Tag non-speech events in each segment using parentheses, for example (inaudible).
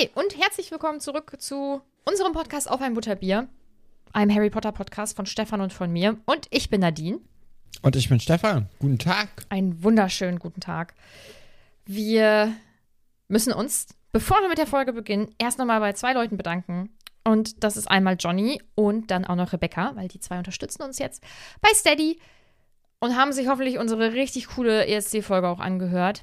Hi und herzlich willkommen zurück zu unserem Podcast Auf ein Butterbier. Einem Harry Potter Podcast von Stefan und von mir. Und ich bin Nadine. Und ich bin Stefan. Guten Tag. Einen wunderschönen guten Tag. Wir müssen uns, bevor wir mit der Folge beginnen, erst nochmal bei zwei Leuten bedanken. Und das ist einmal Johnny und dann auch noch Rebecca, weil die zwei unterstützen uns jetzt bei Steady und haben sich hoffentlich unsere richtig coole ESC-Folge auch angehört.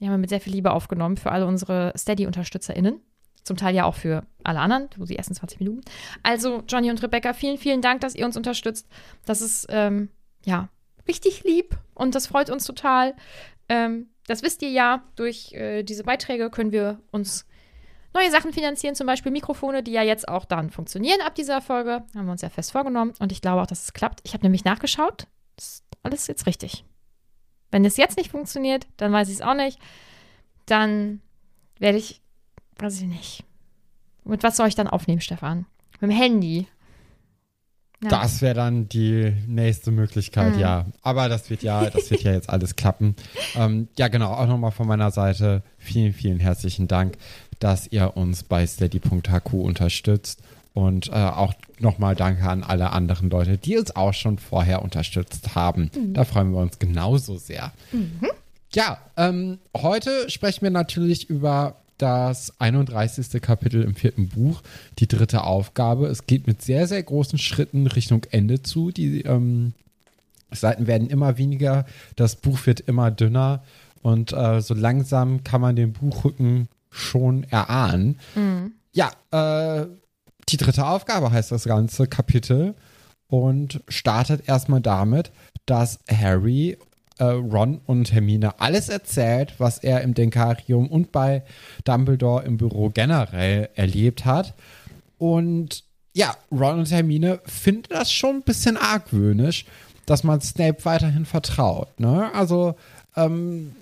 Die haben wir mit sehr viel Liebe aufgenommen für alle unsere Steady-UnterstützerInnen. Zum Teil ja auch für alle anderen, so die ersten 20 Minuten. Also, Johnny und Rebecca, vielen, vielen Dank, dass ihr uns unterstützt. Das ist, ähm, ja, richtig lieb und das freut uns total. Ähm, das wisst ihr ja, durch äh, diese Beiträge können wir uns neue Sachen finanzieren, zum Beispiel Mikrofone, die ja jetzt auch dann funktionieren ab dieser Folge. Haben wir uns ja fest vorgenommen und ich glaube auch, dass es klappt. Ich habe nämlich nachgeschaut. Das ist alles jetzt richtig. Wenn es jetzt nicht funktioniert, dann weiß ich es auch nicht. Dann werde ich, weiß ich nicht. Mit was soll ich dann aufnehmen, Stefan? Mit dem Handy. Ja. Das wäre dann die nächste Möglichkeit, mhm. ja. Aber das wird ja, das wird ja jetzt alles klappen. (laughs) Ähm, ja, genau, auch nochmal von meiner Seite vielen, vielen herzlichen Dank, dass ihr uns bei steady.hq unterstützt. Und äh, auch nochmal danke an alle anderen Leute, die uns auch schon vorher unterstützt haben. Mhm. Da freuen wir uns genauso sehr. Mhm. Ja, ähm, heute sprechen wir natürlich über das 31. Kapitel im vierten Buch, die dritte Aufgabe. Es geht mit sehr, sehr großen Schritten Richtung Ende zu. Die ähm, Seiten werden immer weniger, das Buch wird immer dünner und äh, so langsam kann man den Buchrücken schon erahnen. Mhm. Ja, äh, die dritte Aufgabe heißt das ganze Kapitel und startet erstmal damit, dass Harry äh, Ron und Hermine alles erzählt, was er im Denkarium und bei Dumbledore im Büro generell erlebt hat. Und ja, Ron und Hermine finden das schon ein bisschen argwöhnisch, dass man Snape weiterhin vertraut. Ne? Also, ähm,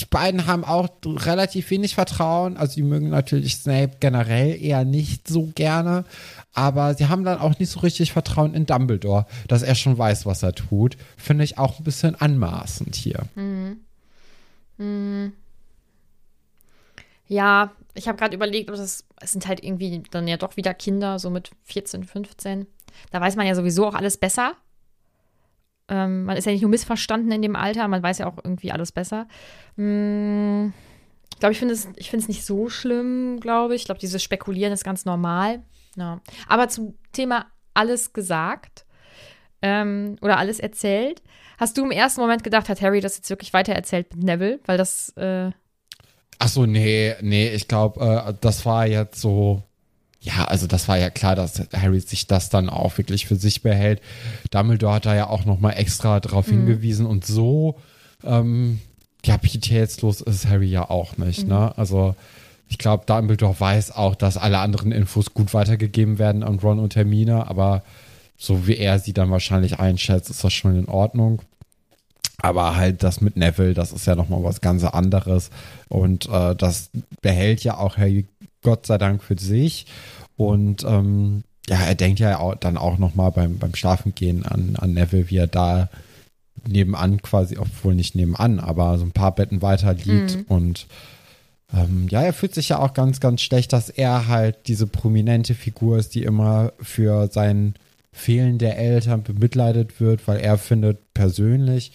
die beiden haben auch relativ wenig Vertrauen. Also, die mögen natürlich Snape generell eher nicht so gerne. Aber sie haben dann auch nicht so richtig Vertrauen in Dumbledore, dass er schon weiß, was er tut. Finde ich auch ein bisschen anmaßend hier. Mhm. Mhm. Ja, ich habe gerade überlegt, ob das, es sind halt irgendwie dann ja doch wieder Kinder, so mit 14, 15. Da weiß man ja sowieso auch alles besser. Ähm, man ist ja nicht nur missverstanden in dem Alter, man weiß ja auch irgendwie alles besser. Hm, ich glaube, ich finde es, ich nicht so schlimm, glaube ich. Ich glaube, dieses Spekulieren ist ganz normal. Ja. Aber zum Thema alles gesagt ähm, oder alles erzählt, hast du im ersten Moment gedacht, hat Harry das jetzt wirklich weiter erzählt mit Neville? Weil das. Äh Ach so, nee, nee, ich glaube, äh, das war jetzt so. Ja, also das war ja klar, dass Harry sich das dann auch wirklich für sich behält. Dumbledore hat da ja auch noch mal extra darauf mhm. hingewiesen und so ähm, kapitätslos ist Harry ja auch nicht, mhm. ne? Also ich glaube, Dumbledore weiß auch, dass alle anderen Infos gut weitergegeben werden an Ron und Hermine, aber so wie er sie dann wahrscheinlich einschätzt, ist das schon in Ordnung. Aber halt das mit Neville, das ist ja nochmal was ganz anderes. Und äh, das behält ja auch Harry Gott sei Dank für sich. Und ähm, ja, er denkt ja auch, dann auch nochmal beim, beim Schlafengehen an, an Neville, wie er da nebenan quasi, obwohl nicht nebenan, aber so ein paar Betten weiter liegt mhm. und ähm, ja, er fühlt sich ja auch ganz, ganz schlecht, dass er halt diese prominente Figur ist, die immer für sein Fehlen der Eltern bemitleidet wird, weil er findet persönlich,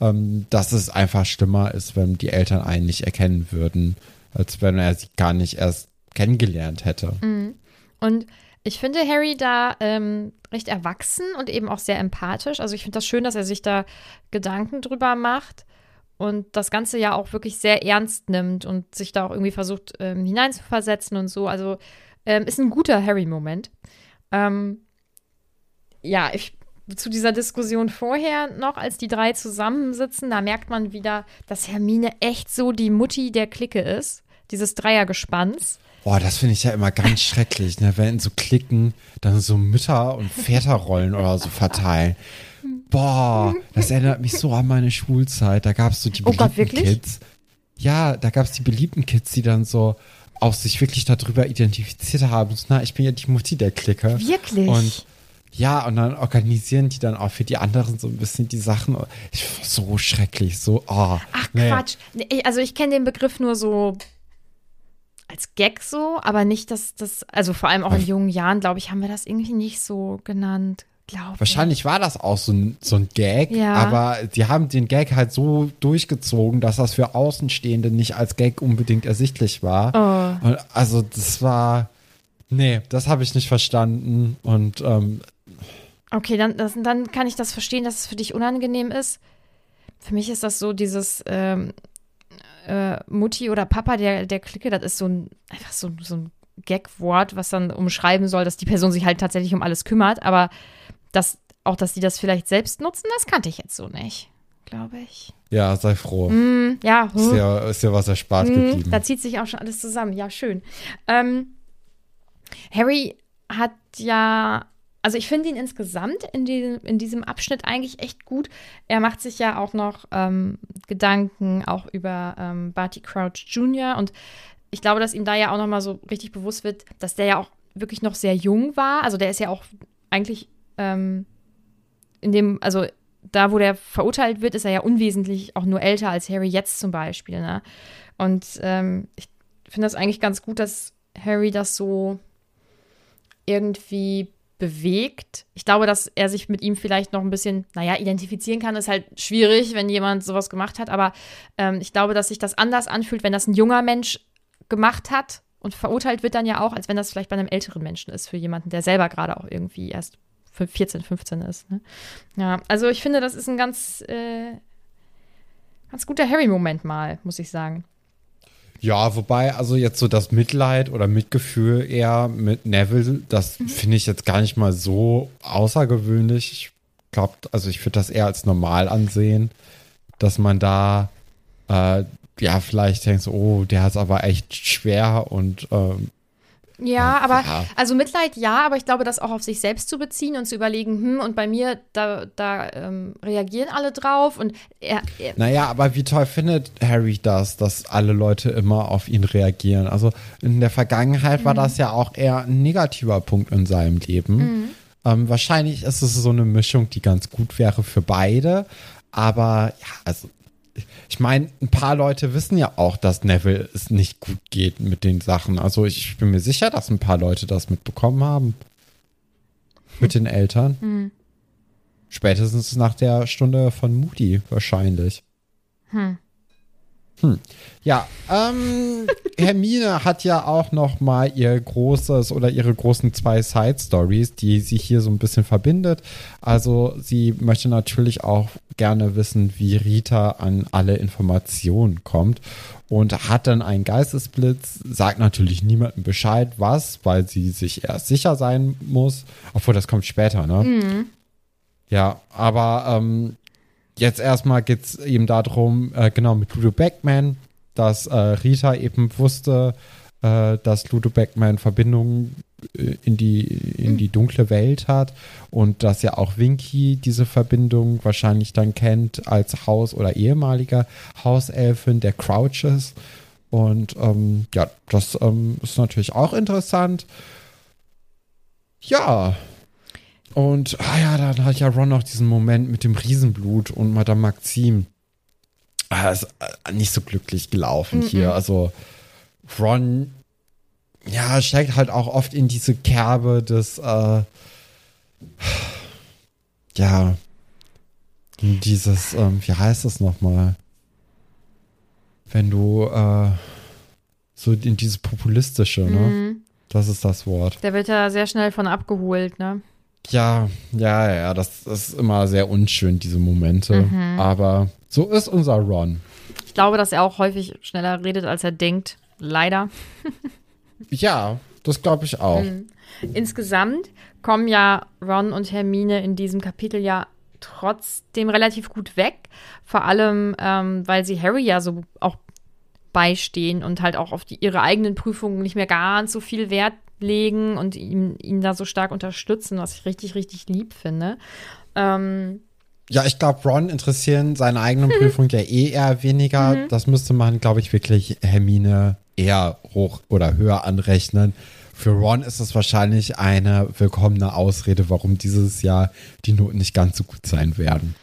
ähm, dass es einfach schlimmer ist, wenn die Eltern einen nicht erkennen würden, als wenn er sie gar nicht erst kennengelernt hätte. Mhm. Und ich finde Harry da ähm, recht erwachsen und eben auch sehr empathisch. Also ich finde das schön, dass er sich da Gedanken drüber macht und das Ganze ja auch wirklich sehr ernst nimmt und sich da auch irgendwie versucht ähm, hineinzuversetzen und so. Also ähm, ist ein guter Harry-Moment. Ähm, ja, ich, zu dieser Diskussion vorher noch, als die drei zusammensitzen, da merkt man wieder, dass Hermine echt so die Mutti der Clique ist. Dieses Dreiergespanns. Boah, das finde ich ja immer ganz (laughs) schrecklich, ne? wenn so Klicken dann so Mütter- und Väterrollen oder so verteilen. Boah, das erinnert mich so an meine Schulzeit. Da gab es so die beliebten oh Gott, Kids. Ja, da gab es die beliebten Kids, die dann so auch sich wirklich darüber identifiziert haben. So, na, ich bin ja die Mutti der Clique. Wirklich? Und ja, und dann organisieren die dann auch für die anderen so ein bisschen die Sachen. Ich, so schrecklich, so, oh. Ach nee. Quatsch. Also ich kenne den Begriff nur so als Gag so, aber nicht, dass das, also vor allem auch in jungen Jahren, glaube ich, haben wir das irgendwie nicht so genannt. Glaube Wahrscheinlich war das auch so ein, so ein Gag, Ja. aber die haben den Gag halt so durchgezogen, dass das für Außenstehende nicht als Gag unbedingt ersichtlich war. Oh. Also das war, nee, das habe ich nicht verstanden und ähm, Okay, dann, das, dann kann ich das verstehen, dass es für dich unangenehm ist. Für mich ist das so dieses ähm, äh, Mutti oder Papa der, der Clique, das ist so ein, einfach so, so ein Gag-Wort, was dann umschreiben soll, dass die Person sich halt tatsächlich um alles kümmert, aber das, auch, dass die das vielleicht selbst nutzen, das kannte ich jetzt so nicht, glaube ich. ja, sei froh. Mm, ja, Ist ja, ist ja was erspart Mhm, geblieben. Da zieht sich auch schon alles zusammen. Ja, schön. Ähm, Harry hat ja, also ich finde ihn insgesamt in, diesem in diesem Abschnitt eigentlich echt gut. Er macht sich ja auch noch ähm, Gedanken auch über ähm, Barty Crouch Jr. Und ich glaube, dass ihm da ja auch noch mal so richtig bewusst wird, dass der ja auch wirklich noch sehr jung war. Also der ist ja auch eigentlich ähm, in dem, also da, wo der verurteilt wird, ist er ja unwesentlich auch nur älter als Harry jetzt zum Beispiel. Ne? Und ähm, ich finde das eigentlich ganz gut, dass Harry das so irgendwie bewegt. Ich glaube, dass er sich mit ihm vielleicht noch ein bisschen, naja, identifizieren kann, ist halt schwierig, wenn jemand sowas gemacht hat. Aber ähm, ich glaube, dass sich das anders anfühlt, wenn das ein junger Mensch gemacht hat und verurteilt wird dann ja auch, als wenn das vielleicht bei einem älteren Menschen ist, für jemanden, der selber gerade auch irgendwie erst 14, 15 ist. Ne? Ja, also ich finde, das ist ein ganz, äh, ganz guter Harry-Moment mal, muss ich sagen. Ja, wobei, also jetzt so das Mitleid oder Mitgefühl eher mit Neville, das Mhm. finde ich jetzt gar nicht mal so außergewöhnlich. Ich glaube, also ich würde das eher als normal ansehen, dass man da äh, ja vielleicht denkt, so, oh, der hat es aber echt schwer und ähm, Ja, aber ja. also Mitleid ja, aber ich glaube, das auch auf sich selbst zu beziehen und zu überlegen, hm, und bei mir, da, da ähm, reagieren alle drauf und er, er Naja, aber wie toll findet Harry das, dass alle Leute immer auf ihn reagieren? Also in der Vergangenheit war das ja auch eher ein negativer Punkt in seinem Leben. Ähm, wahrscheinlich ist es so eine Mischung, die ganz gut wäre für beide. Aber ja, also ich meine, ein paar Leute wissen ja auch, dass Neville es nicht gut geht mit den Sachen. Also ich bin mir sicher, dass ein paar Leute das mitbekommen haben. Mit den Eltern. Spätestens nach der Stunde von Moody wahrscheinlich. Hm. Ja, ähm, (laughs) Hermine hat ja auch noch mal ihr großes oder ihre großen zwei Side Stories, die sie hier so ein bisschen verbindet. Also sie möchte natürlich auch gerne wissen, wie Rita an alle Informationen kommt und hat dann einen Geistesblitz, sagt natürlich niemandem Bescheid, was, weil sie sich erst sicher sein muss, obwohl das kommt später, ne? Ja, aber ähm, jetzt erstmal geht es eben darum, äh, genau mit Ludo Beckman, dass äh, Rita eben wusste, äh, dass Ludo Beckman Verbindungen äh, in die, in die dunkle Welt hat und dass ja auch Winky diese Verbindung wahrscheinlich dann kennt als Haus- oder ehemaliger Hauselfin der Crouches. Und ähm, ja, das ähm, ist natürlich auch interessant. Ja, und ah ja, dann hat ja Ron noch diesen Moment mit dem Riesenblut und Madame Maxim. Ah, ist äh, nicht so glücklich gelaufen hier. Also Ron, ja, steckt halt auch oft in diese Kerbe des, äh, ja, in dieses, ähm, wie heißt das nochmal? Wenn du, äh, so in dieses populistische, ne? Mhm. Das ist das Wort. der wird ja sehr schnell von abgeholt, ne? Ja, ja, ja, das, ist immer sehr unschön, diese Momente. Mhm. Aber so ist unser Ron. Ich glaube, dass er auch häufig schneller redet, als er denkt. Leider. (laughs) Ja, das glaube ich auch. Mhm. Insgesamt kommen ja Ron und Hermine in diesem Kapitel ja trotzdem relativ gut weg. Vor allem, ähm, weil sie Harry ja so auch beistehen und halt auch auf die, ihre eigenen Prüfungen nicht mehr ganz so viel Wert legen und ihn, ihn da so stark unterstützen, was ich richtig, richtig lieb finde. Ähm, Ja, ich glaube, Ron interessieren seine eigenen (laughs) Prüfungen ja eh eher weniger. Das müsste man, glaube ich, wirklich Hermine eher hoch oder höher anrechnen. Für Ron ist es wahrscheinlich eine willkommene Ausrede, warum dieses Jahr die Noten nicht ganz so gut sein werden.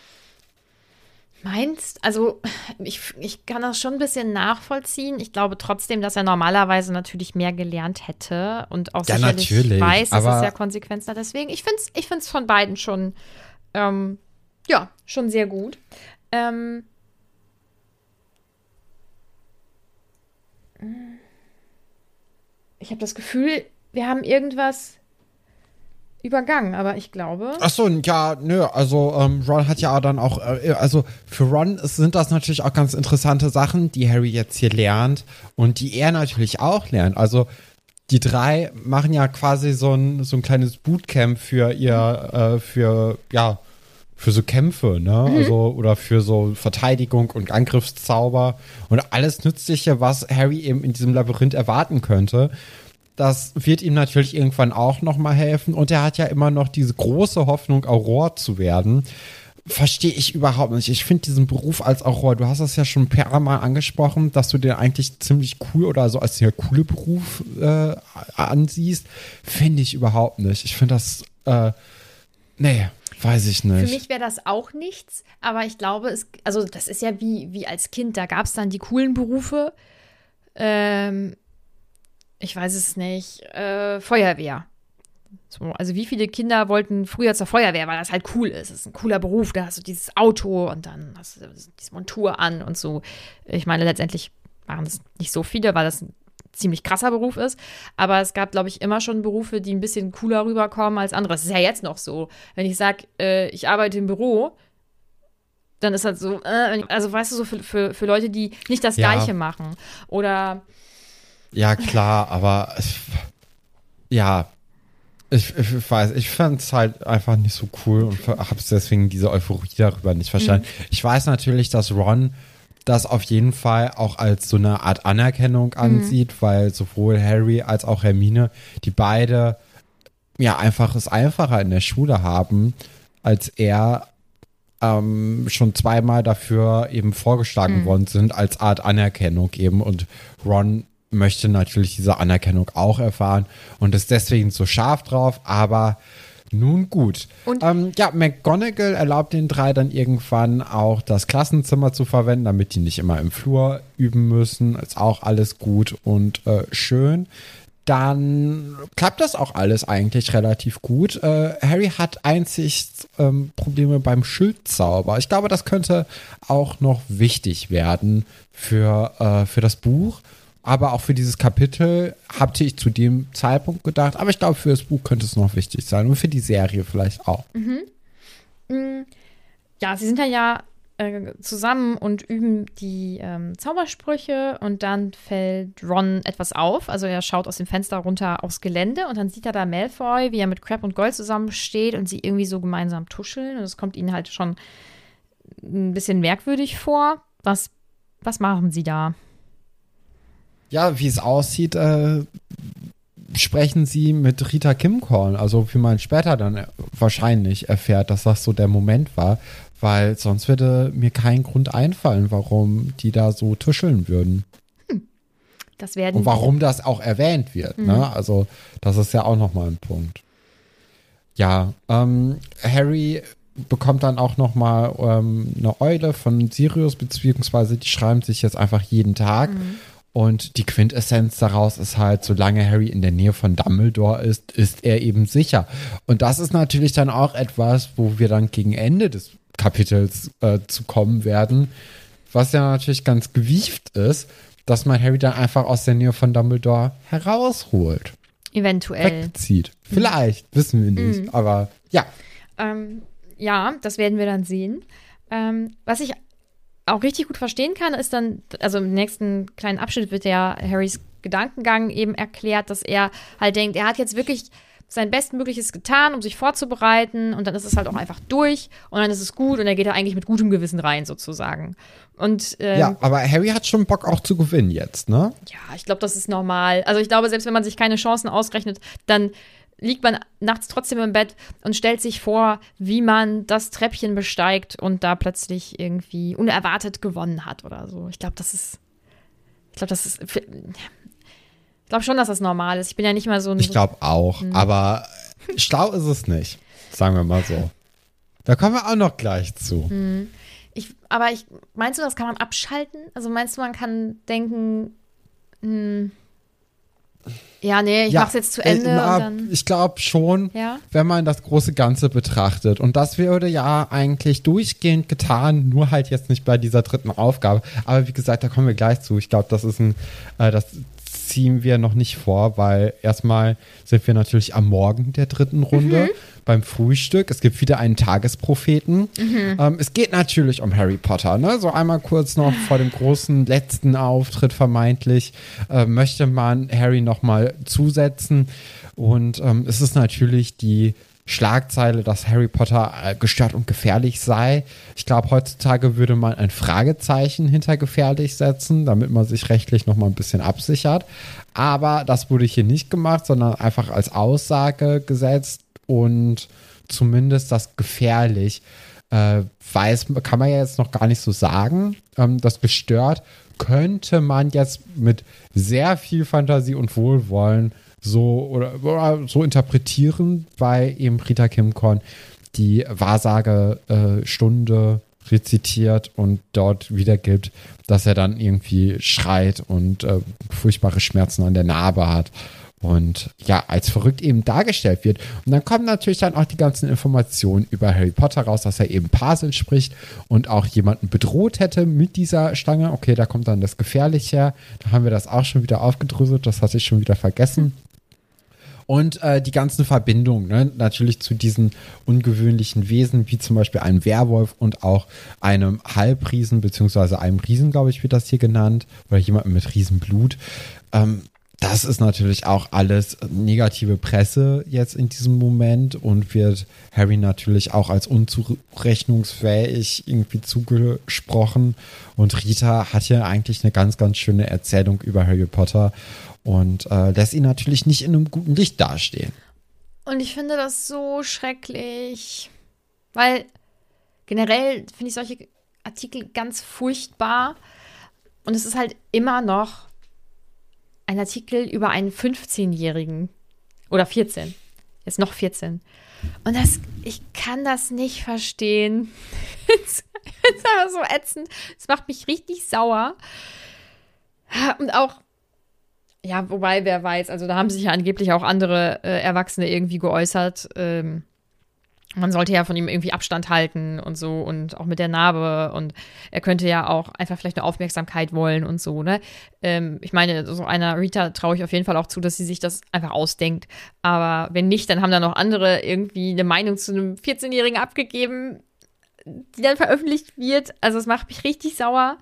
Meinst, also ich, ich kann das schon ein bisschen nachvollziehen. Ich glaube trotzdem, dass er normalerweise natürlich mehr gelernt hätte und auch Ja, sicherlich natürlich, weiß, dass es ja Konsequenzen hat. Deswegen, ich finde es ich find's von beiden schon, ähm, ja, schon sehr gut. Ähm, ich habe das Gefühl, wir haben irgendwas übergangen, aber ich glaube. Ach so, ja, nö, also ähm, Ron hat ja dann auch, äh, also für Ron sind das natürlich auch ganz interessante Sachen, die Harry jetzt hier lernt und die er natürlich auch lernt. Also die drei machen ja quasi so ein, so ein kleines Bootcamp für ihr, äh, für, ja, für so Kämpfe, ne? Also, oder für so Verteidigung und Angriffszauber und alles Nützliche, was Harry eben in diesem Labyrinth erwarten könnte. Das wird ihm natürlich irgendwann auch nochmal helfen. Und er hat ja immer noch diese große Hoffnung, Auror zu werden. Verstehe ich überhaupt nicht. Ich finde diesen Beruf als Auror, du hast das ja schon ein paar Mal angesprochen, dass du den eigentlich ziemlich cool oder so als sehr coole Beruf äh, ansiehst. Finde ich überhaupt nicht. Ich finde das, äh, nee, weiß ich Für nicht. mich wäre das auch nichts, aber ich glaube, es, also das ist ja wie, wie als Kind, da gab es dann die coolen Berufe. Ähm, ich weiß es nicht, äh, Feuerwehr. So, also wie viele Kinder wollten früher zur Feuerwehr, weil das halt cool ist. Das ist ein cooler Beruf, da hast du dieses Auto und dann hast du diese Montur an und so. Ich meine, letztendlich waren es nicht so viele, weil das ein ziemlich krasser Beruf ist. Aber es gab, glaube ich, immer schon Berufe, die ein bisschen cooler rüberkommen als andere. Das ist ja jetzt noch so. Wenn ich sage, äh, ich arbeite im Büro, dann ist halt so, äh, also weißt du, so für, für, für Leute, die nicht das Ja. Gleiche machen. Oder Ja, klar, aber ja, ich, ich weiß, ich fand es halt einfach nicht so cool und habe deswegen diese Euphorie darüber nicht verstanden. Ich weiß natürlich, dass Ron das auf jeden Fall auch als so eine Art Anerkennung ansieht, weil sowohl Harry als auch Hermine, die beide ja einfach es einfacher in der Schule haben, als er ähm, schon zweimal dafür eben vorgeschlagen worden sind, als Art Anerkennung eben. Und Ron möchte natürlich diese Anerkennung auch erfahren und ist deswegen so scharf drauf, aber nun gut. Und- ähm, ja, McGonagall erlaubt den drei dann irgendwann auch das Klassenzimmer zu verwenden, damit die nicht immer im Flur üben müssen. Ist auch alles gut und äh, schön. Dann klappt das auch alles eigentlich relativ gut. Äh, Harry hat einzig ähm, Probleme beim Schildzauber. Ich glaube, das könnte auch noch wichtig werden für, äh, für das Buch. Aber auch für dieses Kapitel hatte ich zu dem Zeitpunkt gedacht. Aber ich glaube, für das Buch könnte es noch wichtig sein. Und für die Serie vielleicht auch. ja, sie sind ja ja äh, zusammen und üben die ähm, Zaubersprüche und dann fällt Ron etwas auf. Also er schaut aus dem Fenster runter aufs Gelände und dann sieht er da Malfoy, wie er mit Crab und Gold zusammensteht und sie irgendwie so gemeinsam tuscheln. Und es kommt ihnen halt schon ein bisschen merkwürdig vor. Was, was machen sie da? Ja, wie es aussieht, äh, sprechen sie mit Rita Kimcorn. Also wie man später dann äh, wahrscheinlich erfährt, dass das so der Moment war. Weil sonst würde mir kein Grund einfallen, warum die da so tuscheln würden. Das werden Und warum das auch erwähnt wird. Ne? Also, das ist ja auch nochmal ein Punkt. Ja, ähm, Harry bekommt dann auch nochmal ähm, eine Eule von Sirius, beziehungsweise die schreiben sich jetzt einfach jeden Tag. Und die Quintessenz daraus ist halt, solange Harry in der Nähe von Dumbledore ist, ist er eben sicher. Und das ist natürlich dann auch etwas, wo wir dann gegen Ende des Kapitels äh, zu kommen werden, was ja natürlich ganz gewieft ist, dass man Harry dann einfach aus der Nähe von Dumbledore herausholt, eventuell. wegzieht. Vielleicht, wissen wir nicht, aber ja. Ähm, ja, das werden wir dann sehen. Ähm, was ich auch richtig gut verstehen kann, ist dann, also im nächsten kleinen Abschnitt wird ja Harrys Gedankengang eben erklärt, dass er halt denkt, er hat jetzt wirklich sein Bestmögliches getan, um sich vorzubereiten und dann ist es halt auch einfach durch und dann ist es gut und er geht da eigentlich mit gutem Gewissen rein sozusagen. Und ähm, Ja, aber Harry hat schon Bock auch zu gewinnen jetzt, ne? ja, ich glaube, das ist normal. Also ich glaube, selbst wenn man sich keine Chancen ausrechnet, dann liegt man nachts trotzdem im Bett und stellt sich vor, wie man das Treppchen besteigt und da plötzlich irgendwie unerwartet gewonnen hat oder so. Ich glaube, das ist. Ich glaube, das ist. Ich glaube schon, dass das normal ist. Ich bin ja nicht mal so ein. Ich glaube auch, aber schlau ist es nicht, sagen wir mal so. Da kommen wir auch noch gleich zu. Ich, aber ich, meinst du, das kann man abschalten? Also meinst du, man kann denken, hm, ja, nee, ich ja, mach's jetzt zu Ende. Na, ich glaube schon, ja? wenn man das große Ganze betrachtet. Und das würde ja eigentlich durchgehend getan, nur halt jetzt nicht bei dieser dritten Aufgabe. Aber wie gesagt, da kommen wir gleich zu. Ich glaube, das ist ein, äh, das ziehen wir noch nicht vor, weil erstmal sind wir natürlich am Morgen der dritten Runde mhm. Beim Frühstück. Es gibt wieder einen Tagespropheten. Mhm. Ähm, es geht natürlich um Harry Potter. Ne? So einmal kurz noch vor dem großen letzten Auftritt vermeintlich äh, möchte man Harry nochmal zusetzen. Und ähm, es ist natürlich die Schlagzeile, dass Harry Potter äh, gestört und gefährlich sei. Ich glaube, heutzutage würde man ein Fragezeichen hinter gefährlich setzen, damit man sich rechtlich noch mal ein bisschen absichert. Aber das wurde hier nicht gemacht, sondern einfach als Aussage gesetzt und zumindest das gefährlich äh, weiß, kann man ja jetzt noch gar nicht so sagen. Ähm, das gestört könnte man jetzt mit sehr viel Fantasie und Wohlwollen so oder, oder so interpretieren, weil eben Rita Kimkorn die Wahrsagestunde äh, rezitiert und dort wiedergibt, dass er dann irgendwie schreit und äh, furchtbare Schmerzen an der Narbe hat und ja, als verrückt eben dargestellt wird. Und dann kommen natürlich dann auch die ganzen Informationen über Harry Potter raus, dass er eben Parsel spricht und auch jemanden bedroht hätte mit dieser Stange. Okay, da kommt dann das Gefährliche. Da haben wir das auch schon wieder aufgedröselt, das hatte ich schon wieder vergessen und äh, die ganzen Verbindungen ne? natürlich zu diesen ungewöhnlichen Wesen, wie zum Beispiel einem Werwolf und auch einem Halbriesen, beziehungsweise einem Riesen, glaube ich, wird das hier genannt, oder jemandem mit Riesenblut. Ähm, das ist natürlich auch alles negative Presse jetzt in diesem Moment und wird Harry natürlich auch als unzurechnungsfähig irgendwie zugesprochen. Und Rita hat ja eigentlich eine ganz, ganz schöne Erzählung über Harry Potter und äh, lässt ihn natürlich nicht in einem guten Licht dastehen. Und ich finde das so schrecklich, weil generell finde ich solche Artikel ganz furchtbar. Und es ist halt immer noch ein Artikel über einen 15-Jährigen oder 14. Jetzt noch 14. Und das, ich kann das nicht verstehen. (laughs) Es ist einfach so ätzend. Es macht mich richtig sauer. Und auch ja, wobei, wer weiß, also da haben sich ja angeblich auch andere äh, Erwachsene irgendwie geäußert. Ähm, man sollte ja von ihm irgendwie Abstand halten und so und auch mit der Narbe und er könnte ja auch einfach vielleicht eine Aufmerksamkeit wollen und so, ne? Ähm, ich meine, so einer Rita traue ich auf jeden Fall auch zu, dass sie sich das einfach ausdenkt. Aber wenn nicht, dann haben da noch andere irgendwie eine Meinung zu einem 14-Jährigen abgegeben, die dann veröffentlicht wird. Also es macht mich richtig sauer.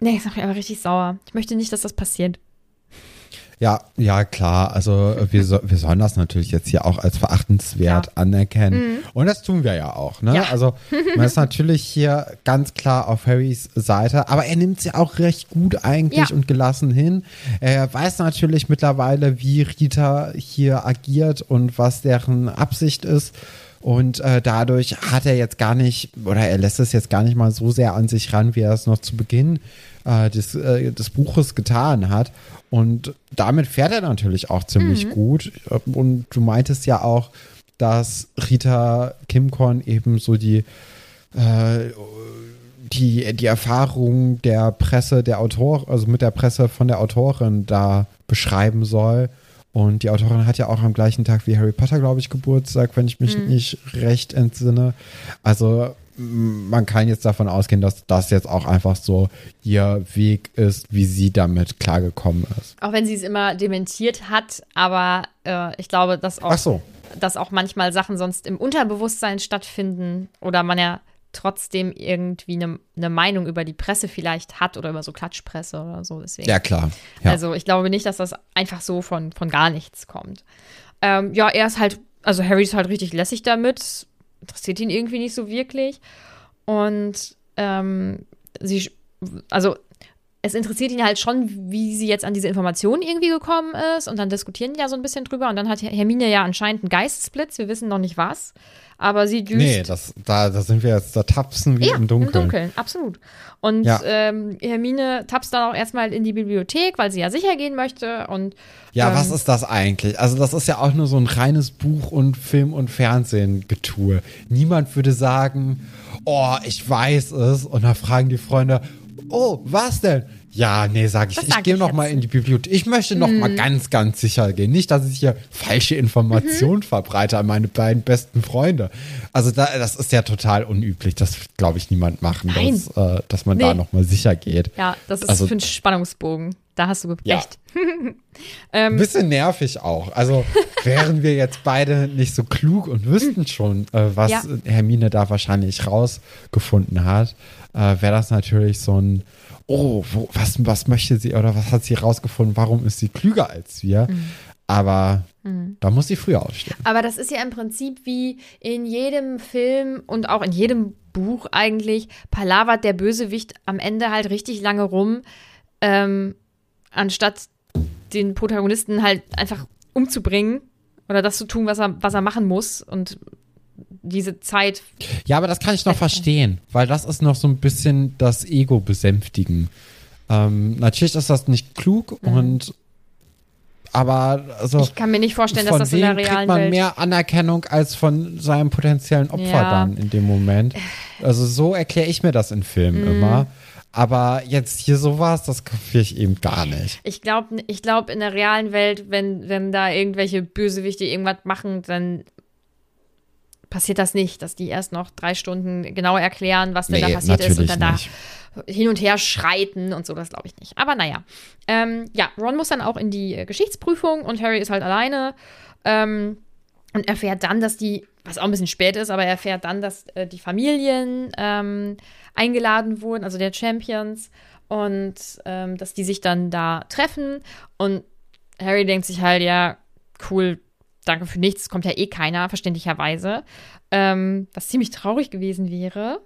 Nee, das macht mich aber richtig sauer. Ich möchte nicht, dass das passiert. Ja, ja, klar. Also wir, so, wir sollen das natürlich jetzt hier auch als verachtenswert ja. anerkennen. Mhm. Und das tun wir ja auch. Ne? Ja. Also man ist (laughs) natürlich hier ganz klar auf Harrys Seite, aber er nimmt sie auch recht gut eigentlich ja. und gelassen hin. Er weiß natürlich mittlerweile, wie Rita hier agiert und was deren Absicht ist. Und äh, dadurch hat er jetzt gar nicht, oder er lässt es jetzt gar nicht mal so sehr an sich ran, wie er es noch zu Beginn äh, des, äh, des Buches getan hat. Und damit fährt er natürlich auch ziemlich mhm. gut. Und du meintest ja auch, dass Rita Kimkorn eben so die, äh, die, die Erfahrung der Presse, der Autor, also mit der Presse von der Autorin da beschreiben soll. Und die Autorin hat ja auch am gleichen Tag wie Harry Potter, glaube ich, Geburtstag, wenn ich mich mhm. nicht recht entsinne. Also man kann jetzt davon ausgehen, dass das jetzt auch einfach so ihr Weg ist, wie sie damit klargekommen ist. Auch wenn sie es immer dementiert hat, aber äh, ich glaube, dass auch, so. dass auch manchmal Sachen sonst im Unterbewusstsein stattfinden oder man ja trotzdem irgendwie eine, eine Meinung über die Presse vielleicht hat oder über so Klatschpresse oder so. Deswegen. Ja, klar. Ja. Also ich glaube nicht, dass das einfach so von, von gar nichts kommt. Ähm, ja, er ist halt, also Harry ist halt richtig lässig damit interessiert ihn irgendwie nicht so wirklich. Und ähm, sie, also es interessiert ihn halt schon, wie sie jetzt an diese Informationen irgendwie gekommen ist. Und dann diskutieren die ja so ein bisschen drüber. Und dann hat Hermine ja anscheinend einen Geistesblitz. Wir wissen noch nicht was. Aber sie düst. Nee, das, da, da sind wir jetzt, da tapsen wir ja, im Dunkeln. Im Dunkeln, absolut. Und Ja. ähm, Hermine tapst dann auch erstmal in die Bibliothek, weil sie ja sicher gehen möchte. Und Ja, ähm, was ist das eigentlich? Also, das ist ja auch nur so ein reines Buch- und Film- und Fernsehen-Getue. Niemand würde sagen, oh, ich weiß es. Und dann fragen die Freunde, oh, was denn? Ja, nee, sag ich, Das ich gehe noch jetzt. Mhm. mal in die Bibliothek. Ich möchte noch mal ganz, ganz sicher gehen. Nicht, dass ich hier falsche Informationen Mhm. verbreite an meine beiden besten Freunde. Also, da, das ist ja total unüblich. Das glaube ich, niemand machen, dass, äh, dass man da Nee. noch mal sicher geht. ja, das ist Also- für einen Spannungsbogen. Da hast du Ja. recht. (laughs) Ein bisschen nervig auch. Also (laughs) wären wir jetzt beide nicht so klug und wüssten schon, äh, was Ja. Hermine da wahrscheinlich rausgefunden hat, äh, wäre das natürlich so ein, oh, wo, was, was möchte sie oder was hat sie rausgefunden, warum ist sie klüger als wir? Aber da muss sie früher aufstehen. Aber das ist ja im Prinzip wie in jedem Film und auch in jedem Buch eigentlich, palavert der Bösewicht am Ende halt richtig lange rum, ähm, anstatt den Protagonisten halt einfach umzubringen oder das zu tun, was er, was er machen muss und diese Zeit. Ja, aber das kann ich noch verstehen, weil das ist noch so ein bisschen das Ego besänftigen. Ähm, natürlich ist das nicht klug und aber also Ich kann mir nicht vorstellen, dass das in der wem kriegt realen man Welt. mehr Anerkennung als von seinem potenziellen Opfer Ja. dann in dem Moment. Also so erkläre ich mir das in Filmen Mhm. immer. Aber jetzt hier sowas, das kapiere ich eben gar nicht. Ich glaube, ich glaub, in der realen Welt, wenn, wenn da irgendwelche Bösewichte irgendwas machen, dann passiert das nicht, dass die erst noch drei Stunden genau erklären, was denn da Nee, passiert ist und dann nicht. da hin und her schreiten und so, das glaube ich nicht. Aber naja. Ähm, ja, Ron muss dann auch in die äh, Geschichtsprüfung und Harry ist halt alleine ähm, und erfährt dann, dass die, was auch ein bisschen spät ist, aber er erfährt dann, dass äh, die Familien ähm, eingeladen wurden, also der Champions, und ähm, dass die sich dann da treffen. Und Harry denkt sich halt, ja, cool, danke für nichts, kommt ja eh keiner, verständlicherweise. Ähm, was ziemlich traurig gewesen wäre.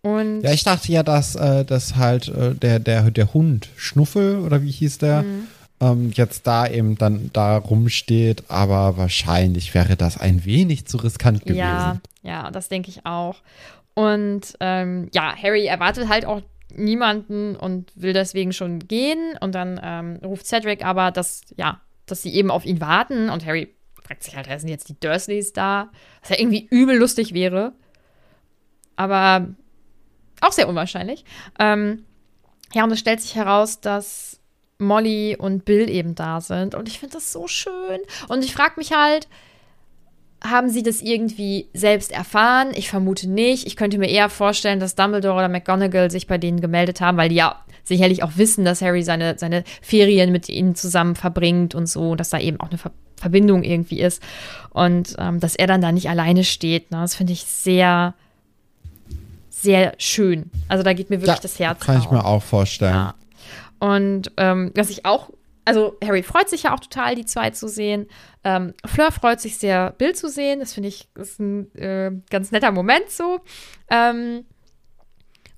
Und Ja, ich dachte ja, dass, äh, dass halt äh, der, der, der Hund, Schnuffel oder wie hieß der, Mhm. Ähm, jetzt da eben dann da rumsteht, aber wahrscheinlich wäre das ein wenig zu riskant gewesen. Ja, ja, das denke ich auch. Und ähm, ja, Harry erwartet halt auch niemanden und will deswegen schon gehen. Und dann ähm, ruft Cedric aber, dass, ja, dass sie eben auf ihn warten. Und Harry fragt sich halt, sind jetzt die Dursleys da? Was ja irgendwie übel lustig wäre. Aber auch sehr unwahrscheinlich. Ähm, ja, und es stellt sich heraus, dass Molly und Bill eben da sind. Und ich finde das so schön. Und ich frage mich halt, haben sie das irgendwie selbst erfahren? Ich vermute nicht. Ich könnte mir eher vorstellen, dass Dumbledore oder McGonagall sich bei denen gemeldet haben, weil die ja sicherlich auch wissen, dass Harry seine, seine Ferien mit ihnen zusammen verbringt und so, dass da eben auch eine Ver Verbindung irgendwie ist. Und ähm, dass er dann da nicht alleine steht. Ne? Das finde ich sehr, sehr schön. Also da geht mir wirklich Ja, das Herz Kann ich auf. mir auch vorstellen. Ja. Und ähm, was ich auch, also Harry freut sich ja auch total, die zwei zu sehen. Ähm, Fleur freut sich sehr, Bill zu sehen. Das finde ich ist ein äh, ganz netter Moment so. Ähm,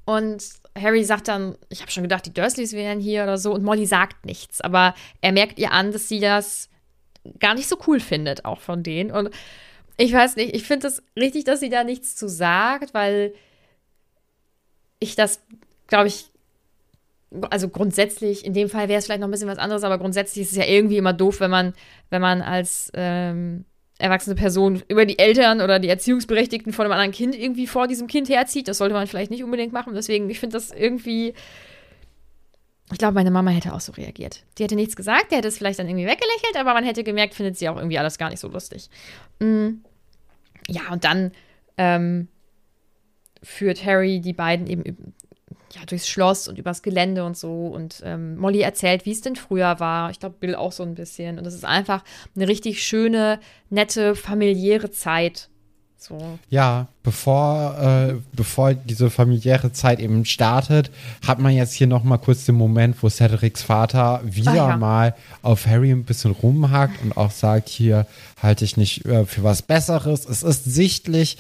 und Harry sagt dann, ich habe schon gedacht, die Dursleys wären hier oder so. Und Molly sagt nichts. Aber er merkt ihr an, dass sie das gar nicht so cool findet, auch von denen. Und ich weiß nicht, ich finde es das richtig, dass sie da nichts zu sagt, weil ich das, glaube ich, also grundsätzlich, in dem Fall wäre es vielleicht noch ein bisschen was anderes, aber grundsätzlich ist es ja irgendwie immer doof, wenn man, wenn man als ähm, erwachsene Person über die Eltern oder die Erziehungsberechtigten von einem anderen Kind irgendwie vor diesem Kind herzieht. Das sollte man vielleicht nicht unbedingt machen. Deswegen, ich finde das irgendwie. Ich glaube, meine Mama hätte auch so reagiert. Die hätte nichts gesagt, der hätte es vielleicht dann irgendwie weggelächelt, aber man hätte gemerkt, findet sie auch irgendwie alles gar nicht so lustig. Mm. Ja, und dann ähm, führt Harry die beiden eben ja, durchs Schloss und übers Gelände und so. Und ähm, Molly erzählt, wie es denn früher war. Ich glaube, Bill auch so ein bisschen. Und das ist einfach eine richtig schöne, nette, familiäre Zeit. So. Ja, bevor, äh, bevor diese familiäre Zeit eben startet, hat man jetzt hier noch mal kurz den Moment, wo Cedrics Vater wieder Ah, ja. mal auf Harry ein bisschen rumhackt und auch sagt, hier halte ich nicht äh, für was Besseres. Es ist sichtlich,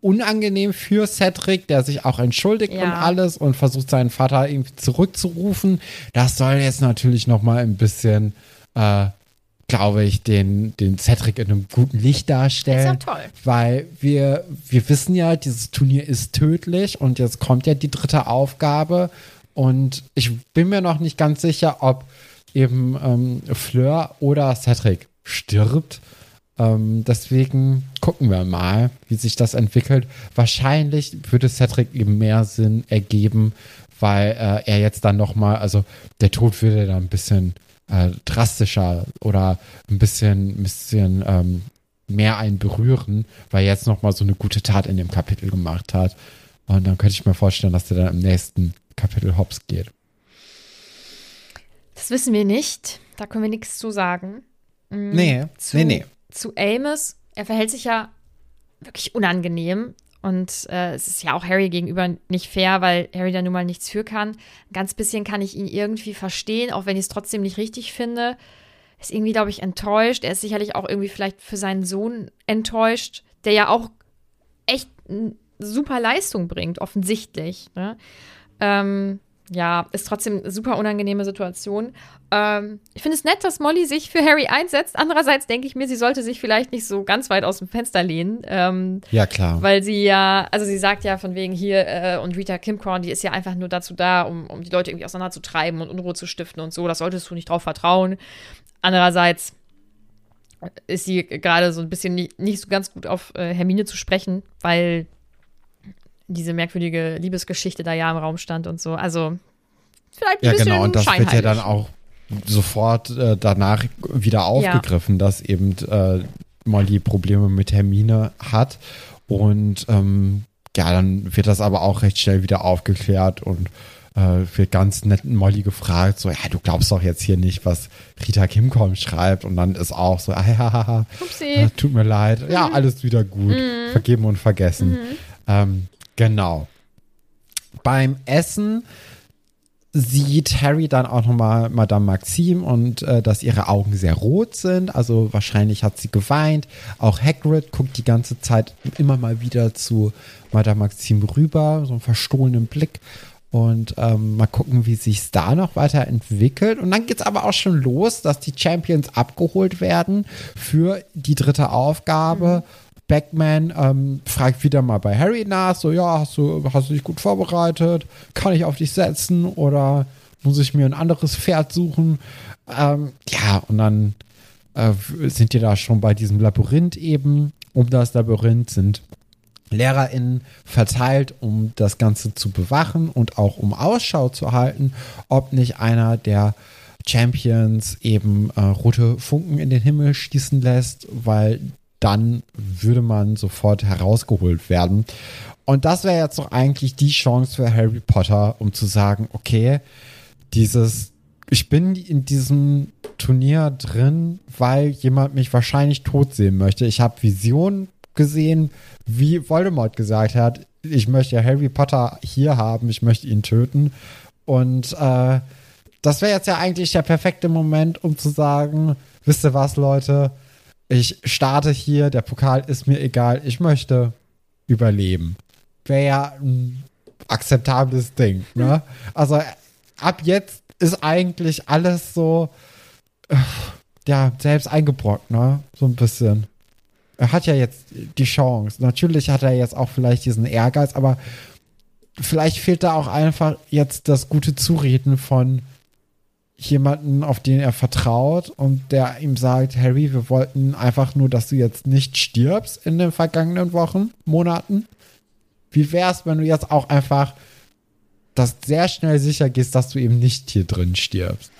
unangenehm für Cedric, der sich auch entschuldigt ja. und alles und versucht seinen Vater irgendwie zurückzurufen. Das soll jetzt natürlich noch mal ein bisschen, äh, glaube ich, den, den Cedric in einem guten Licht darstellen. ist ja toll. Weil wir, wir wissen ja, dieses Turnier ist tödlich und jetzt kommt ja die dritte Aufgabe und ich bin mir noch nicht ganz sicher, ob eben ähm, Fleur oder Cedric stirbt. Ähm, deswegen gucken wir mal, wie sich das entwickelt. Wahrscheinlich würde Cedric eben mehr Sinn ergeben, weil äh, er jetzt dann nochmal, also der Tod würde dann ein bisschen äh, drastischer oder ein bisschen, ein bisschen ähm, mehr einen berühren, weil er jetzt nochmal so eine gute Tat in dem Kapitel gemacht hat. Und dann könnte ich mir vorstellen, dass der dann im nächsten Kapitel hops geht. Das wissen wir nicht. Da können wir nichts zu sagen. Mhm. Nee, zu, nee, nee. Zu Amos, er verhält sich ja wirklich unangenehm. Und äh, es ist ja auch Harry gegenüber nicht fair, weil Harry da nun mal nichts für kann. Ein ganz bisschen kann ich ihn irgendwie verstehen, auch wenn ich es trotzdem nicht richtig finde. Ist irgendwie, glaube ich, enttäuscht. Er ist sicherlich auch irgendwie vielleicht für seinen Sohn enttäuscht, der ja auch echt super Leistung bringt, offensichtlich. Ne? Ähm, ja, ist trotzdem eine super unangenehme Situation. Ähm, ich finde es nett, dass Molly sich für Harry einsetzt. Andererseits denke ich mir, sie sollte sich vielleicht nicht so ganz weit aus dem Fenster lehnen. Ähm, ja, klar. Weil sie ja, also sie sagt ja von wegen hier, äh, und Rita Kimcorn, die ist ja einfach nur dazu da, um, um die Leute irgendwie auseinanderzutreiben und Unruhe zu stiften und so. Das solltest du nicht drauf vertrauen. Andererseits ist sie gerade so ein bisschen nicht, nicht so ganz gut auf äh, Hermine zu sprechen, weil diese merkwürdige Liebesgeschichte da ja im Raum stand und so. Also vielleicht ein ja, bisschen genau, und das wird ja dann auch sofort äh, danach wieder aufgegriffen, ja. dass eben äh, Molly Probleme mit Hermine hat. Und ähm, ja, dann wird das aber auch recht schnell wieder aufgeklärt und äh, wird ganz nett Molly gefragt, so, ja, du glaubst doch jetzt hier nicht, was Rita Kimcom schreibt. Und dann ist auch so, ah, ja, äh, tut mir leid. Mhm. Ja, alles wieder gut. Mhm. Vergeben und vergessen. Mhm. Ähm, Genau. Beim Essen sieht Harry dann auch nochmal Madame Maxime und äh, dass ihre Augen sehr rot sind. Also wahrscheinlich hat sie geweint. Auch Hagrid guckt die ganze Zeit immer mal wieder zu Madame Maxime rüber, so einen verstohlenen Blick. Und ähm, mal gucken, wie sich da noch weiterentwickelt. Und dann geht es aber auch schon los, dass die Champions abgeholt werden für die dritte Aufgabe. Mhm Backman ähm, fragt wieder mal bei Harry nach, so, ja, hast du, hast du dich gut vorbereitet? Kann ich auf dich setzen oder muss ich mir ein anderes Pferd suchen? Ähm, ja, und dann äh, sind die da schon bei diesem Labyrinth eben. Um das Labyrinth sind LehrerInnen verteilt, um das Ganze zu bewachen und auch um Ausschau zu halten, ob nicht einer der Champions eben äh, rote Funken in den Himmel schießen lässt, weil dann würde man sofort herausgeholt werden. Und das wäre jetzt doch eigentlich die Chance für Harry Potter, um zu sagen, okay, dieses, ich bin in diesem Turnier drin, weil jemand mich wahrscheinlich tot sehen möchte. Ich habe Visionen gesehen, wie Voldemort gesagt hat, ich möchte Harry Potter hier haben, ich möchte ihn töten. Und äh, das wäre jetzt ja eigentlich der perfekte Moment, um zu sagen, wisst ihr was, Leute, ich starte hier, der Pokal ist mir egal, ich möchte überleben. Wäre ja ein akzeptables Ding, ne? Also ab jetzt ist eigentlich alles so, äh, ja, selbst eingebrockt, ne? So ein bisschen. Er hat ja jetzt die Chance. Natürlich hat er jetzt auch vielleicht diesen Ehrgeiz, aber vielleicht fehlt da auch einfach jetzt das gute Zureden von, jemanden, auf den er vertraut und der ihm sagt, Harry, wir wollten einfach nur, dass du jetzt nicht stirbst in den vergangenen Wochen, Monaten. Wie wär's, wenn du jetzt auch einfach das sehr schnell sicher gehst, dass du eben nicht hier drin stirbst?